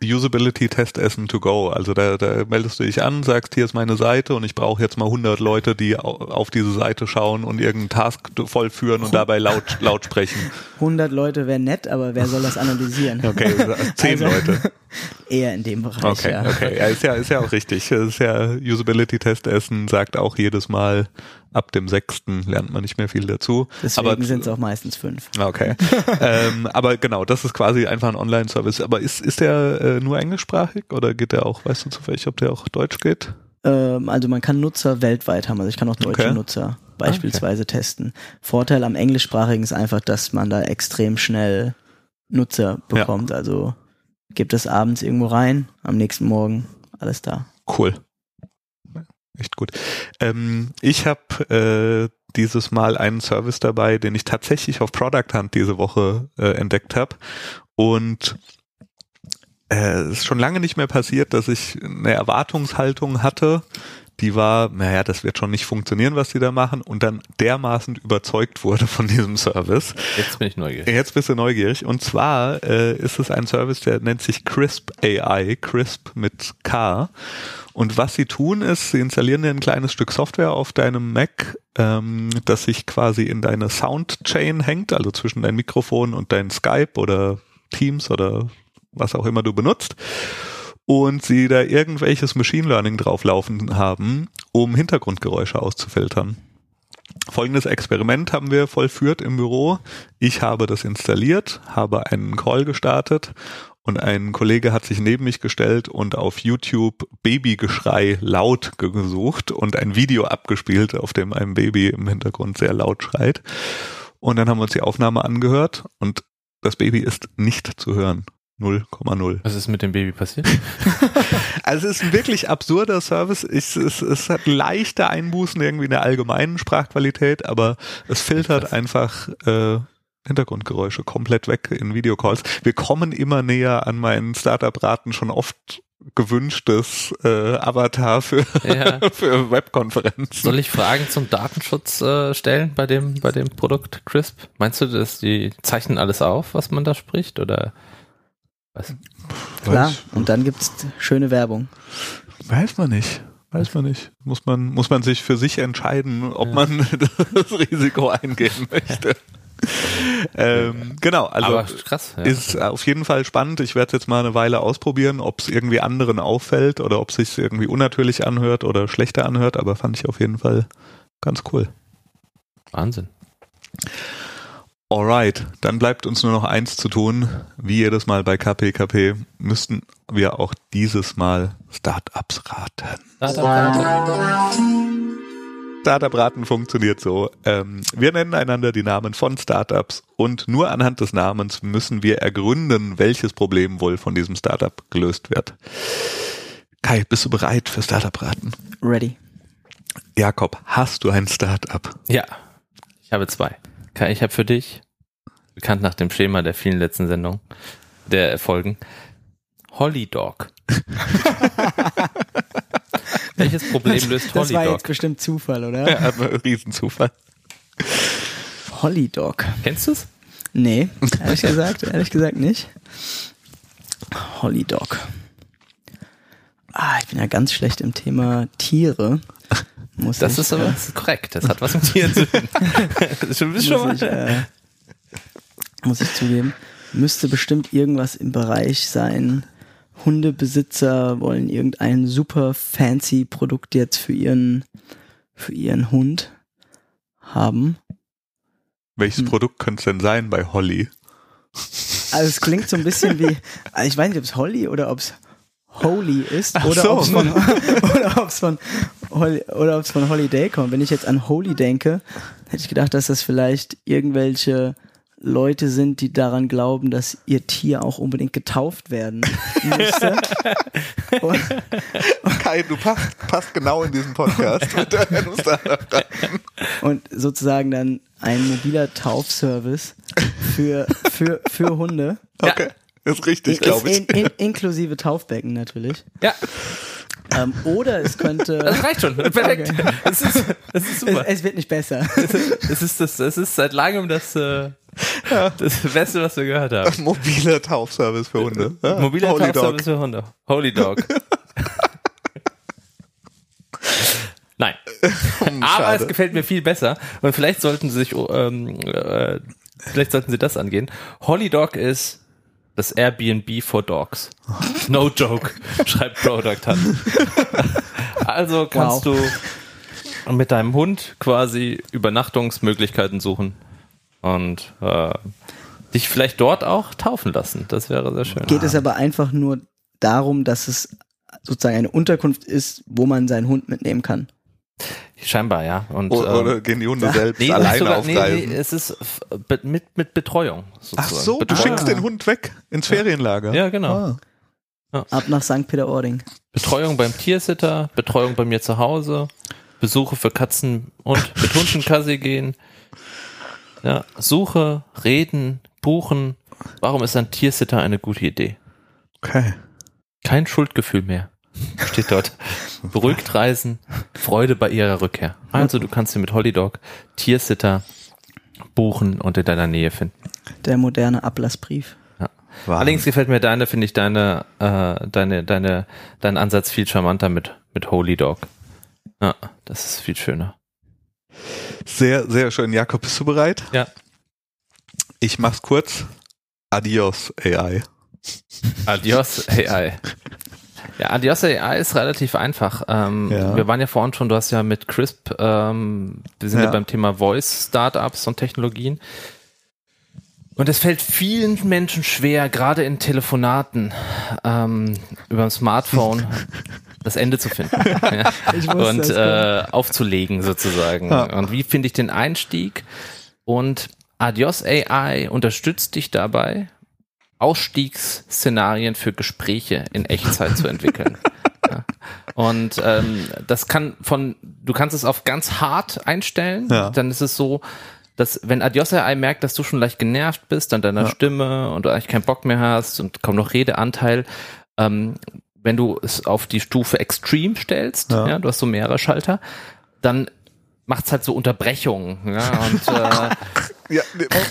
Usability-Testessen to go. Also da, da meldest du dich an, sagst, hier ist meine Seite und ich brauche jetzt mal 100 Leute, die auf diese Seite schauen und irgendeinen Task vollführen und dabei laut, laut sprechen. 100 Leute wäre nett, aber wer soll das analysieren? Okay, 10 also, Leute. Eher in dem Bereich, okay, ja. Okay, ja, ist ja, ist ja auch richtig. ist ja Usability-Testessen sagt auch jedes Mal, ab dem sechsten lernt man nicht mehr viel dazu. Deswegen sind es auch meistens fünf. Okay. ähm, aber genau, das ist quasi einfach ein Online-Service. Aber ist, ist der äh, nur englischsprachig oder geht der auch, weißt du zufällig, ob der auch Deutsch geht? Ähm, also man kann Nutzer weltweit haben, also ich kann auch deutsche okay. Nutzer beispielsweise okay. testen. Vorteil am englischsprachigen ist einfach, dass man da extrem schnell Nutzer bekommt. Ja. Also gibt es abends irgendwo rein, am nächsten Morgen alles da. Cool echt gut. Ähm, ich habe äh, dieses Mal einen Service dabei, den ich tatsächlich auf Product Hunt diese Woche äh, entdeckt habe. Und äh, es ist schon lange nicht mehr passiert, dass ich eine Erwartungshaltung hatte, die war, naja, das wird schon nicht funktionieren, was die da machen, und dann dermaßen überzeugt wurde von diesem Service. Jetzt bin ich neugierig. Jetzt bist du neugierig. Und zwar äh, ist es ein Service, der nennt sich Crisp AI, Crisp mit K. Und was sie tun ist, sie installieren dir ein kleines Stück Software auf deinem Mac, ähm, das sich quasi in deine Soundchain hängt, also zwischen dein Mikrofon und dein Skype oder Teams oder was auch immer du benutzt. Und sie da irgendwelches Machine Learning drauflaufen haben, um Hintergrundgeräusche auszufiltern. Folgendes Experiment haben wir vollführt im Büro. Ich habe das installiert, habe einen Call gestartet und ein Kollege hat sich neben mich gestellt und auf YouTube Babygeschrei laut gesucht und ein Video abgespielt, auf dem ein Baby im Hintergrund sehr laut schreit. Und dann haben wir uns die Aufnahme angehört und das Baby ist nicht zu hören. 0,0. Was ist mit dem Baby passiert? also es ist ein wirklich absurder Service. Ich, es, es hat leichte Einbußen irgendwie in der allgemeinen Sprachqualität, aber es filtert einfach äh, Hintergrundgeräusche komplett weg in Videocalls. Wir kommen immer näher an meinen Startup-Raten schon oft gewünschtes äh, Avatar für, ja. für Webkonferenzen. Soll ich Fragen zum Datenschutz äh, stellen bei dem, bei dem Produkt Crisp? Meinst du, dass die zeichnen alles auf, was man da spricht? Oder was? Klar, und dann gibt's schöne Werbung. Weiß man nicht. Weiß man nicht. Muss man, muss man sich für sich entscheiden, ob ja. man das Risiko eingehen möchte. ähm, genau, also krass, ja. ist auf jeden Fall spannend. Ich werde es jetzt mal eine Weile ausprobieren, ob es irgendwie anderen auffällt oder ob es sich irgendwie unnatürlich anhört oder schlechter anhört, aber fand ich auf jeden Fall ganz cool. Wahnsinn. Alright, dann bleibt uns nur noch eins zu tun. Wie jedes Mal bei KPKP müssten wir auch dieses Mal Startups raten. Startup raten. Startup-Raten funktioniert so. Ähm, wir nennen einander die Namen von Startups und nur anhand des Namens müssen wir ergründen, welches Problem wohl von diesem Startup gelöst wird. Kai, bist du bereit für Startup-Raten? Ready. Jakob, hast du ein Startup? Ja, ich habe zwei. Kai, ich habe für dich, bekannt nach dem Schema der vielen letzten Sendungen, der Erfolgen, Holly Dog. Welches Problem löst Holly Das war jetzt bestimmt Zufall, oder? Ja, ein Riesenzufall. Holly Dog. Kennst du's? Nee, ehrlich gesagt, ehrlich gesagt nicht. Holly Dog. Ah, ich bin ja ganz schlecht im Thema Tiere. Muss das ich, ist aber das ist korrekt. Das hat was mit Tieren zu tun. das ist schon muss, ich, äh, muss ich zugeben. Müsste bestimmt irgendwas im Bereich sein, Hundebesitzer wollen irgendein super fancy Produkt jetzt für ihren, für ihren Hund haben. Welches hm. Produkt könnte es denn sein bei Holly? Also es klingt so ein bisschen wie, also ich weiß nicht, ob es Holly oder ob es Holy ist oder so. ob es von, oder ob's von, oder ob's von Holiday kommt. Wenn ich jetzt an Holy denke, hätte ich gedacht, dass das vielleicht irgendwelche Leute sind, die daran glauben, dass ihr Tier auch unbedingt getauft werden müsste. und, Kai, du passt, passt genau in diesen Podcast. und sozusagen dann ein mobiler Taufservice für, für, für Hunde. Okay, ist richtig, glaube ich. In, in, inklusive Taufbecken natürlich. Ja. Ähm, oder es könnte. Das reicht schon. Perfekt. Okay. Es, ist, es ist super. Es, es, wird nicht besser. Es ist, das, es ist seit langem das. Äh ja. Das Beste, was wir gehört haben. Mobiler Taufservice für Hunde. Ja. Mobiler Holy Taufservice Dog. für Hunde. Holy Dog. Nein. Aber es gefällt mir viel besser. Und vielleicht sollten Sie sich, ähm, äh, vielleicht sollten Sie das angehen. Holy Dog ist das Airbnb for Dogs. No joke, schreibt Product an. Also kannst wow. du mit deinem Hund quasi Übernachtungsmöglichkeiten suchen und äh, dich vielleicht dort auch taufen lassen. Das wäre sehr schön. Geht es aber einfach nur darum, dass es sozusagen eine Unterkunft ist, wo man seinen Hund mitnehmen kann. Scheinbar, ja. Und, oder, oder ähm, gehen die Hunde selbst nee, alleine sogar, aufreisen? Nee, nee, es ist mit, mit Betreuung. Sozusagen. Ach so, Betreuung. du schickst den Hund weg ins Ferienlager. Ja, genau. Ah. Ja. Ab nach St. Peter-Ording. Betreuung beim Tiersitter, Betreuung bei mir zu Hause, Besuche für Katzen und mit Hunden Kassi gehen, ja, Suche, Reden, Buchen. Warum ist ein Tiersitter eine gute Idee? Okay. Kein Schuldgefühl mehr. Steht dort. Beruhigt reisen, Freude bei ihrer Rückkehr. Also du kannst dir mit Hollydog Tiersitter buchen und in deiner Nähe finden. Der moderne Ablassbrief. Ja. Allerdings gefällt mir deine, finde ich, deine, äh, deine, deine, dein Ansatz viel charmanter mit, mit Holy Dog. Ja, das ist viel schöner. Sehr, sehr schön. Jakob, bist du bereit? Ja. Ich mach's kurz. Adios, AI. Adios, AI. Ja, Adios AI ist relativ einfach. Ähm, Ja. Wir waren ja vorhin schon, du hast ja mit Crisp, ähm, wir sind ja, Ja. beim Thema Voice Startups und Technologien. Und es fällt vielen Menschen schwer, gerade in Telefonaten ähm, über dem Smartphone das Ende zu finden ja. Und äh, aufzulegen sozusagen. Ja. Und wie finde ich den Einstieg? Und Adios AI unterstützt dich dabei, Ausstiegsszenarien für Gespräche in Echtzeit zu entwickeln. Ja. Und ähm, das kann von, du kannst es auf ganz hart einstellen, Ja. dann ist es so, dass wenn Adios AI merkt, dass du schon leicht genervt bist an deiner Ja. Stimme und du eigentlich keinen Bock mehr hast und kaum noch Redeanteil, ähm, wenn du es auf die Stufe Extreme stellst, Ja. ja, du hast so mehrere Schalter, dann macht's halt so Unterbrechungen, ja, und äh, Ja,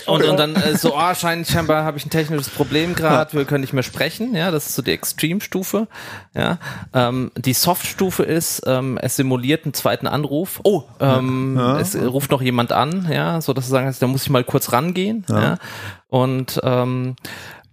und, und dann äh, so, ah, scheint, scheinbar habe ich ein technisches Problem gerade, wir können nicht mehr sprechen, ja, das ist so die Extreme-Stufe, ja. Ähm, die Soft-Stufe ist, ähm, es simuliert einen zweiten Anruf. Oh, ähm, es ruft noch jemand an, ja, so dass du sagen kannst, da muss ich mal kurz rangehen, ja. Und ähm,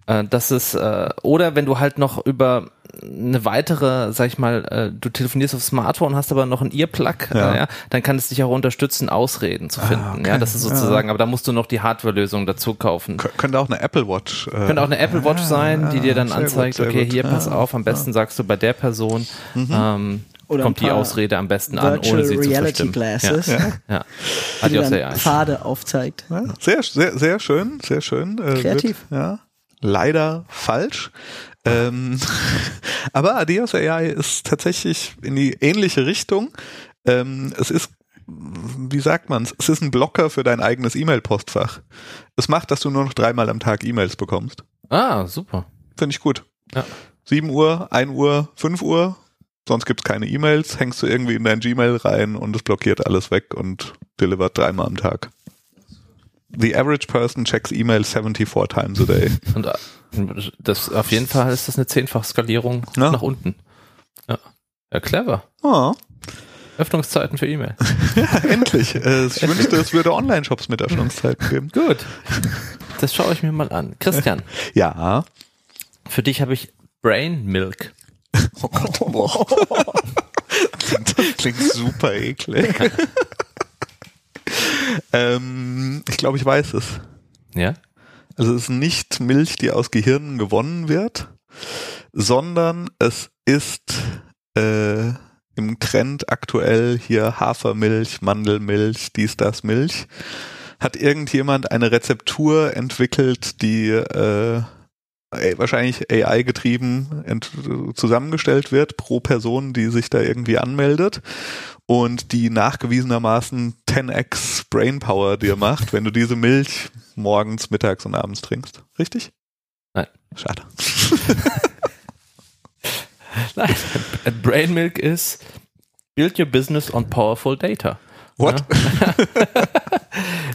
äh, das ist, äh, oder wenn du halt noch über eine weitere, sag ich mal, äh, du telefonierst aufs Smartphone, hast aber noch ein Earplug, Ja. äh, ja, dann kann es dich auch unterstützen, Ausreden zu finden. okay. Ja, das ist sozusagen, aber da musst du noch die Hardware-Lösung dazu kaufen. Kö- Könnte auch eine Apple Watch. Äh, Könnte auch eine Apple Watch sein, die dir dann gut, anzeigt, sehr okay, gut. hier pass Ja, auf, am besten sagst du bei der Person, ähm, Oder kommt die Ausrede am besten an, ohne sie zu Reality verstimmen. Glasses, Ja, ja. die dir Adios dann. Pfade aufzeigt. Ja, sehr, sehr, sehr schön, sehr schön. Äh, Kreativ. Wird, ja, leider falsch. Ähm, aber Adios AI ist tatsächlich in die ähnliche Richtung. Ähm, es ist, wie sagt man es, es ist ein Blocker für dein eigenes E-Mail-Postfach. Es macht, dass du nur noch dreimal am Tag E-Mails bekommst. Ah, super. Finde ich gut. Ja. 7 Uhr, 1 Uhr, 5 Uhr, sonst gibt's keine E-Mails, hängst du irgendwie in dein Gmail rein und es blockiert alles weg und delivert dreimal am Tag. The average person checks email 74 times a day. Und das auf jeden Fall ist das eine Zehnfach-Skalierung Ja. nach unten. Ja. ja, clever. Oh, Öffnungszeiten für E-Mail. endlich. Äh, ich wünschte, es würde Online-Shops mit Öffnungszeiten geben. Gut. Das schaue ich mir mal an. Christian, Ja. für dich habe ich Brain Milk. Das klingt super eklig. ähm, ich glaube, ich weiß es. Ja? Also es ist nicht Milch, die aus Gehirnen gewonnen wird, sondern es ist äh, im Trend aktuell hier Hafermilch, Mandelmilch, dies, das Milch. Hat irgendjemand eine Rezeptur entwickelt, die äh, wahrscheinlich AI getrieben zusammengestellt wird pro Person, die sich da irgendwie anmeldet und die nachgewiesenermaßen 10x Brainpower dir macht, wenn du diese Milch morgens, mittags und abends trinkst. Richtig? Nein. Schade. Nein. Brain Milk ist Build your business on powerful data. What?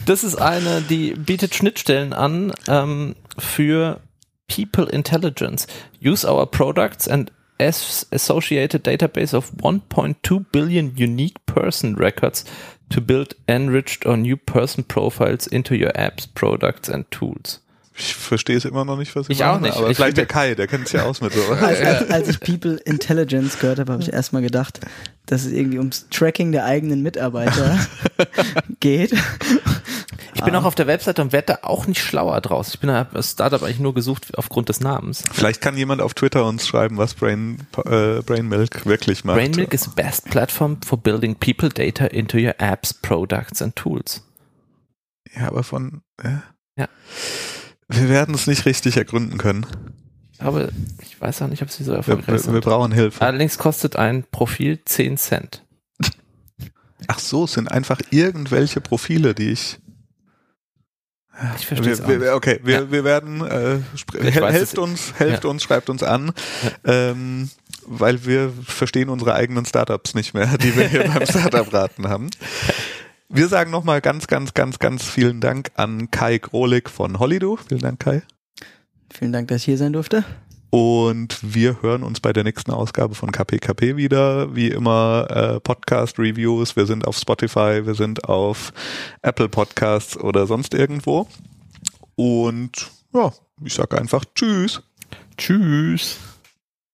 Das ist eine, die bietet Schnittstellen an ähm, für People Intelligence. Use our products and as associated database of 1.2 billion unique person records to build enriched or new person profiles into your apps, products and tools. Ich verstehe es immer noch nicht, was sie Ich auch machen, nicht. aber Ich vielleicht der Kai, der kennt sich ja aus mit sowas. Als, als, als ich People Intelligence gehört habe, habe ich erstmal gedacht, dass es irgendwie ums Tracking der eigenen Mitarbeiter geht. Ich bin auch auf der Webseite und werde da auch nicht schlauer draus. Ich bin da das Startup eigentlich nur gesucht aufgrund des Namens. Vielleicht kann jemand auf Twitter uns schreiben, was Brain, äh, Brain Milk wirklich macht. Brain Milk is the best platform for building people data into your apps, products and tools. Ja, aber von. Äh? Ja. Wir werden es nicht richtig ergründen können. Aber ich weiß auch nicht, ob sie so Wir, erfolgreich wir, wir sind. brauchen Hilfe. Allerdings kostet ein Profil 10 Cent. Ach so, es sind einfach irgendwelche Profile, die ich. Ich verstehe es Wir, auch wir, nicht. okay, wir, Ja. wir werden äh, Ich helft uns, helft uns, schreibt uns an, ähm, weil wir verstehen unsere eigenen Startups nicht mehr, die wir hier beim Startup raten haben. Wir sagen nochmal ganz, ganz, ganz, ganz vielen Dank an Kai Grolik von Holido. Vielen Dank, Kai. Vielen Dank, dass ich hier sein durfte. Und wir hören uns bei der nächsten Ausgabe von KPKP wieder. Wie immer äh, Podcast-Reviews. Wir sind auf Spotify, wir sind auf Apple Podcasts oder sonst irgendwo. Und ja, ich sage einfach Tschüss. Tschüss.